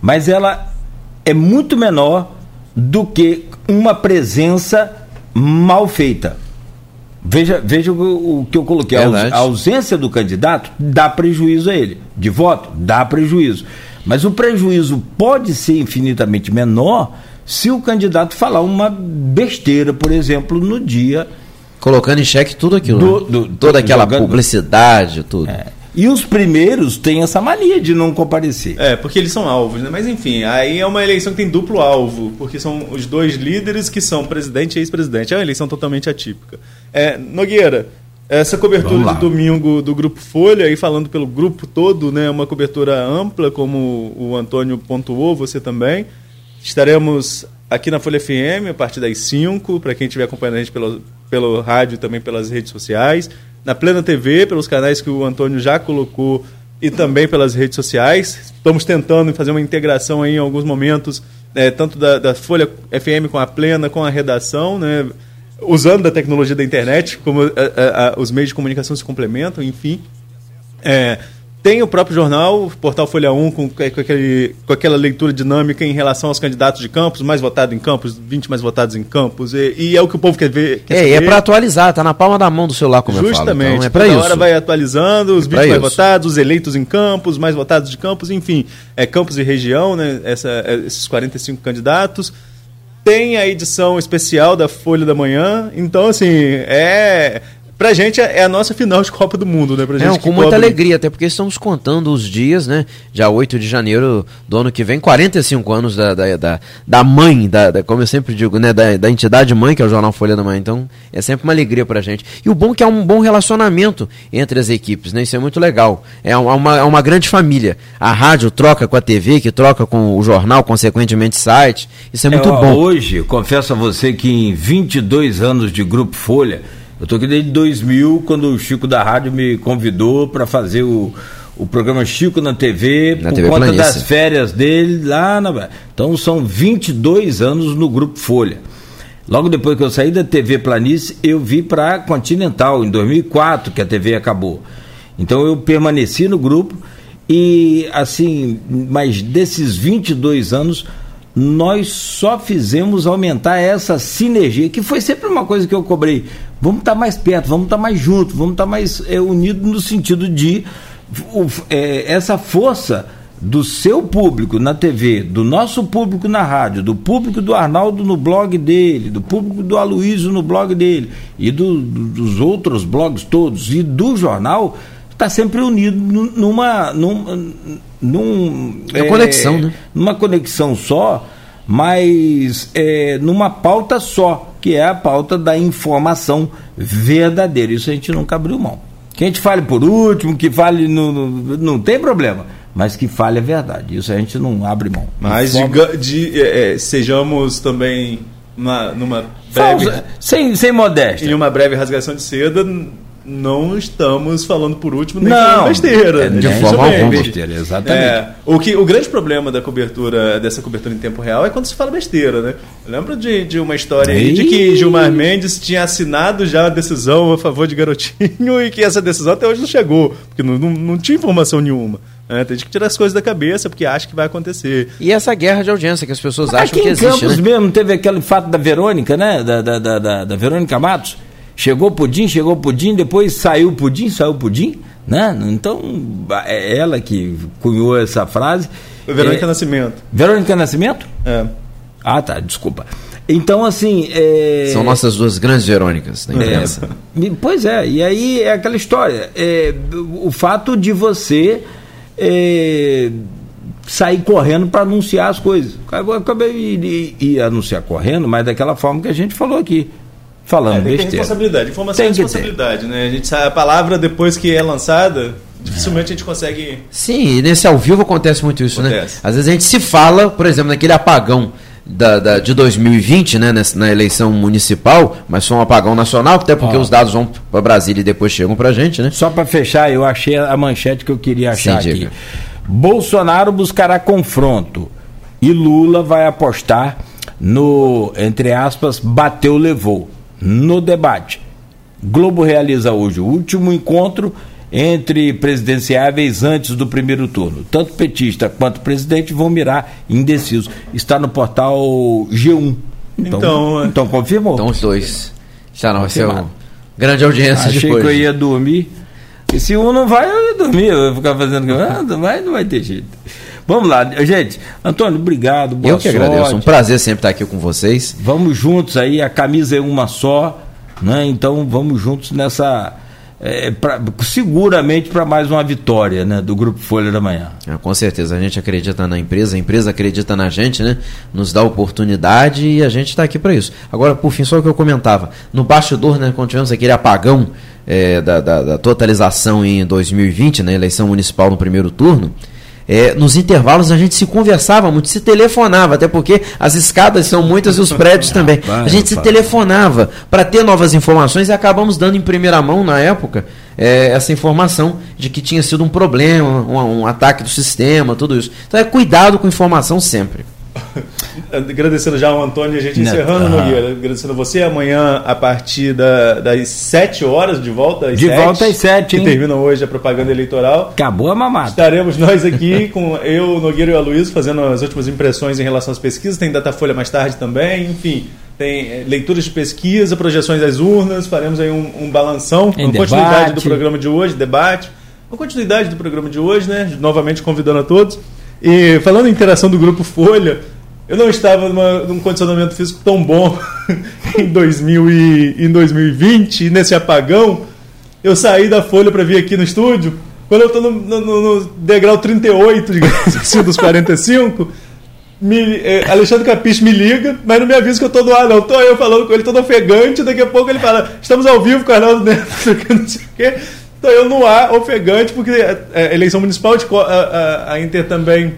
mas ela é muito menor do que uma presença mal feita. Veja, veja o, que eu coloquei. A ausência do candidato dá prejuízo a ele. De voto, dá prejuízo. Mas o prejuízo pode ser infinitamente menor se o candidato falar uma besteira, por exemplo, no dia. Colocando em xeque tudo aquilo. Do, né? do, Toda aquela jogando, publicidade, tudo. É. E os primeiros têm essa mania de não comparecer. É, porque eles são alvos, né? Mas enfim, aí é uma eleição que tem duplo alvo, porque são os dois líderes que são presidente e ex-presidente. É uma eleição totalmente atípica. É, Nogueira, essa cobertura de domingo do Grupo Folha, e falando pelo grupo todo, né? Uma cobertura ampla, como o Antônio pontuou, você também. Estaremos aqui na Folha FM a partir das 5, para quem estiver acompanhando a gente pelo, pelo rádio e também pelas redes sociais na Plena TV, pelos canais que o Antônio já colocou e também pelas redes sociais. Estamos tentando fazer uma integração aí em alguns momentos, é, tanto da, da, Folha FM com a Plena, com a redação, né, usando a tecnologia da internet, como a, a, a, os meios de comunicação se complementam, enfim. É, tem o próprio jornal, o portal Folha 1, com, com, aquele, com aquela leitura dinâmica em relação aos candidatos de campos, mais votado em campos, 20 mais votados em campos, e, e é o que o povo quer ver. Quer é, e é para atualizar, tá na palma da mão do celular, como Justamente, eu falo. Então, é para isso. hora vai atualizando, os é 20 mais isso. votados, os eleitos em campos, mais votados de campos, enfim, é campos e região, né, essa, é, esses 45 candidatos. Tem a edição especial da Folha da Manhã, então, assim, é pra gente é a nossa final de Copa do Mundo, né? Pra gente é, com muita alegria, até porque estamos contando os dias, né? Já 8 de janeiro do ano que vem, 45 anos da, da, da, da mãe, da, da, como eu sempre digo, né? Da, da entidade mãe, que é o Jornal Folha da Manhã. Então, é sempre uma alegria pra gente. E o bom é que é um bom relacionamento entre as equipes, né? Isso é muito legal. É uma, é uma grande família. A rádio troca com a TV, que troca com o jornal, consequentemente site. Isso é muito é, bom. Hoje, confesso a você que em 22 anos de Grupo Folha, eu estou aqui desde 2000, quando o Chico da Rádio me convidou para fazer o, o programa Chico na TV, na por TV conta Planície. das férias dele lá na. Então são 22 anos no Grupo Folha. Logo depois que eu saí da TV Planície, eu vi para Continental, em 2004, que a TV acabou. Então eu permaneci no grupo e assim, mas desses 22 anos nós só fizemos aumentar essa sinergia, que foi sempre uma coisa que eu cobrei. Vamos estar tá mais perto, vamos estar tá mais juntos, vamos estar tá mais é, unidos no sentido de o, é, essa força do seu público na TV, do nosso público na rádio, do público do Arnaldo no blog dele, do público do Aloysio no blog dele e do, do, dos outros blogs todos e do jornal está sempre unido numa num, num é, conexão, né? Numa conexão só, mas é, numa pauta só, que é a pauta da informação verdadeira. Isso a gente nunca abriu mão. Que a gente fale por último, que fale no, no não tem problema mas que fale a verdade. Isso a gente não abre mão. Mas de, de é, é, sejamos também uma, numa breve. Falsa, sem, sem modéstia. Em uma breve rasgação de seda, não estamos falando por último nem não, besteira. É, de forma alguma besteira, exatamente. É, o, que, o grande problema da cobertura, dessa cobertura em tempo real é quando se fala besteira, né? Eu lembro de, de uma história aí de que Gilmar Mendes tinha assinado já a decisão a favor de Garotinho <laughs> e que essa decisão até hoje não chegou, porque não, não, não tinha informação nenhuma. É, tem que tirar as coisas da cabeça porque acha que vai acontecer. E essa guerra de audiência que as pessoas acham que existe. Campos né? mesmo teve aquele fato da Verônica, né? Da, da, da, da, da Verônica Matos Chegou pudim, chegou pudim, depois saiu pudim, saiu pudim, né? Então, é ela que cunhou essa frase. Verônica é, Nascimento. Verônica Nascimento? É. Ah, tá, desculpa. Então, assim. É... São nossas duas grandes Verônicas da imprensa. É, pois é, e aí é aquela história. É, o fato de você é, sair correndo para anunciar as coisas. Eu acabei de, de, de anunciar correndo, mas daquela forma que a gente falou aqui falando é, tem besteira. responsabilidade. Informação tem é responsabilidade, né? A, gente sabe, a palavra, depois que é lançada, dificilmente a gente consegue. Sim, e nesse ao vivo acontece muito isso, né? acontece. né? Às vezes a gente se fala, por exemplo, naquele apagão. Da, da, de 2020, né, nessa, na eleição municipal, mas foi um apagão nacional, até porque os dados vão para Brasília e depois chegam para a gente, né? Só para fechar, eu achei a manchete que eu queria achar Sim, aqui. Diga. Bolsonaro buscará confronto e Lula vai apostar no, entre aspas, bateu, levou no debate. Globo realiza hoje o último encontro entre presidenciáveis antes do primeiro turno. Tanto petista quanto presidente vão mirar indecisos. Está no portal G1. Então, então, então confirmou. Então os dois. Já não vai ser uma grande audiência Achei depois. que eu ia dormir. E se um não vai, eu ia dormir. Eu ia ficar fazendo. Ah, não vai, não vai ter jeito. Vamos lá, gente. Antônio, obrigado. Boa Eu que sorte. agradeço. Um prazer sempre estar aqui com vocês. Vamos juntos aí, a camisa é uma só, né? Então vamos juntos nessa. É, pra, seguramente para mais uma vitória né, do Grupo Folha da Manhã. É, com certeza, a gente acredita na empresa, a empresa acredita na gente, né? nos dá oportunidade e a gente está aqui para isso. Agora, por fim, só o que eu comentava: no bastidor, né, quando tivemos aquele apagão é, da, da, da, totalização em 2020, na né, eleição municipal no primeiro turno, é, nos intervalos a gente se conversava muito, se telefonava, até porque as escadas são muitas e os <laughs> prédios também. A gente se telefonava para ter novas informações e acabamos dando em primeira mão na época é, essa informação de que tinha sido um problema, um, um ataque do sistema, tudo isso. Então é cuidado com informação sempre. <laughs> Agradecendo já ao Antônio, a gente encerrando, uhum. Nogueira. Agradecendo você amanhã a partir da, das 7 horas de volta. Às de 7, volta às 7, Que termina hoje a propaganda eleitoral. Acabou a mamada. Estaremos nós aqui <laughs> com eu, Nogueira e o Aloysio fazendo as últimas impressões em relação às pesquisas. Tem Datafolha mais tarde também, enfim. Tem eh, leituras de pesquisa, projeções das urnas. Faremos aí um, um balanção, em uma debate. continuidade do programa de hoje, debate. Uma continuidade do programa de hoje, né? Novamente convidando a todos. E falando em interação do grupo Folha, eu não estava numa, num condicionamento físico tão bom <laughs> em, 2000 e, em 2020, e nesse apagão. Eu saí da Folha para vir aqui no estúdio. Quando eu estou no, no, no, degrau 38, digamos <laughs> assim, dos 45, me, eh, Alexandre Capiche me liga, mas não me avisa que eu estou no ar, não. Estou eu falando com ele todo ofegante, daqui a pouco ele fala: estamos ao vivo com o Arnaldo Neto, <laughs> não sei o quê. Então eu no ar, ofegante, porque é, é, eleição municipal, a, a, a, Inter também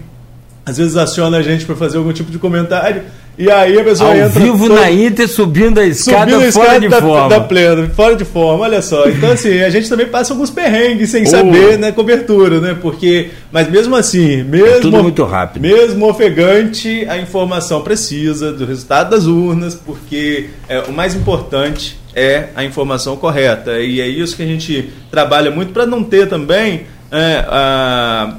às vezes aciona a gente para fazer algum tipo de comentário. E aí a pessoa Ao entra. vivo todo- na Inter, subindo a escada Subindo a fora escada de da, forma. da plena, fora de forma, olha só. Então, assim, a gente também passa alguns perrengues sem Oh. saber na cobertura, né? Porque, mas mesmo assim, mesmo, É tudo muito rápido. mesmo ofegante, a informação precisa do resultado das urnas, porque é, o mais importante é a informação correta. E é isso que a gente trabalha muito para não ter também é, a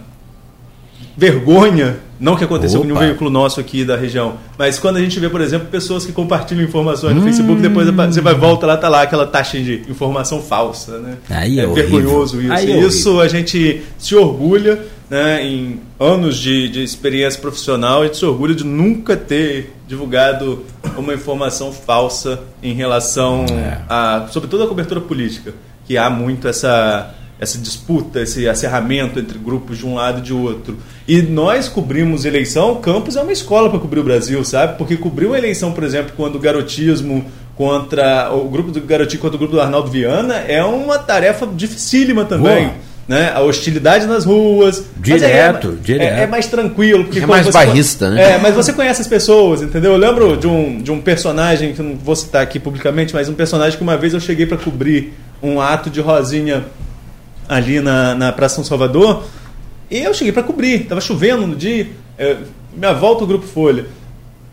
vergonha, não que aconteceu com nenhum Opa. veículo nosso aqui da região, mas quando a gente vê, por exemplo, pessoas que compartilham informações no Facebook, depois você vai volta lá, tá lá aquela taxa de informação falsa, né? Aí é é vergonhoso isso. Aí é isso a gente se orgulha, né, em anos de, de experiência profissional, a gente se orgulha de nunca ter divulgado uma informação falsa em relação É. a, sobretudo a cobertura política, que há muito essa essa disputa, esse acerramento entre grupos de um lado e de outro. E nós cobrimos eleição, o campus é uma escola para cobrir o Brasil, sabe? Porque cobriu a eleição, por exemplo, quando o garotismo contra o grupo do garotinho contra o grupo do Arnaldo Viana é uma tarefa dificílima também. Boa. Né? A hostilidade nas ruas. Direto, é, direto. É, é mais tranquilo. Porque É mais bairrista, né? É, mas você conhece as pessoas, entendeu? Eu lembro de um, de um personagem, que não vou citar aqui publicamente, mas um personagem que uma vez eu cheguei para cobrir um ato de Rosinha ali na, na Praça São Salvador. E eu cheguei para cobrir, tava chovendo no dia, é, minha volta ao Grupo Folha.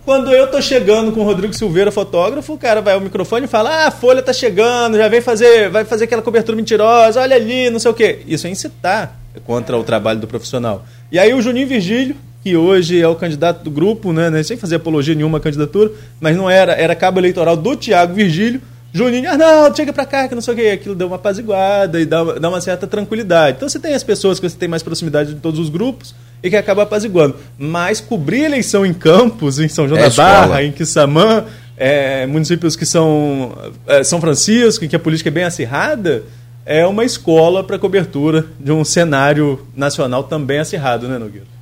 Quando eu tô chegando com o Rodrigo Silveira, fotógrafo, o cara vai ao microfone e fala: Ah, a Folha tá chegando, já vem fazer, vai fazer aquela cobertura mentirosa, olha ali, não sei o quê. Isso é incitar contra o trabalho do profissional. E aí o Juninho Virgílio, que hoje é o candidato do grupo, né, né, sem fazer apologia nenhuma à candidatura, mas não era, era cabo eleitoral do Tiago Virgílio. Juninho, Arnaldo, chega pra cá, que não sei o que, aquilo deu uma apaziguada e dá, dá uma certa tranquilidade. Então você tem as pessoas que você tem mais proximidade de todos os grupos e que acaba apaziguando. Mas cobrir eleição em Campos, em São João É da escola. Barra, em Quissamã, é, municípios que são é, São Francisco, em que a política é bem acirrada, é uma escola para cobertura de um cenário nacional também acirrado, né, Nogueira?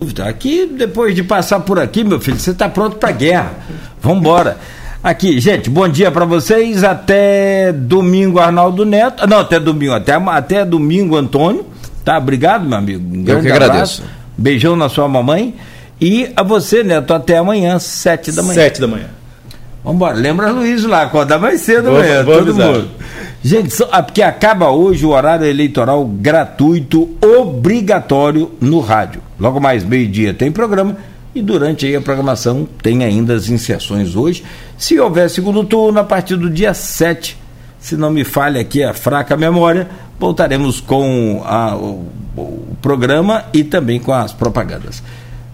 dúvida. Aqui, depois de passar por aqui, meu filho, você está pronto para guerra. Vambora. Aqui, gente, bom dia para vocês. Até domingo, Arnaldo Neto. Não, até domingo, até, até domingo, Antônio. Tá? Obrigado, meu amigo. Um grande que agradeço. abraço. Beijão na sua mamãe. E a você, Neto, até amanhã, sete da manhã. Sete da manhã. Vambora, lembra Luiz lá, acordar mais cedo Vou- amanhã, vou todo avisar. mundo. Gente, só- ah, porque acaba hoje o horário eleitoral gratuito, obrigatório no rádio. Logo mais meio-dia tem programa e durante a programação tem ainda as inserções hoje. Se houver segundo turno, a partir do dia 7, se não me falha aqui a fraca memória, voltaremos com a- o, o programa e também com as propagandas.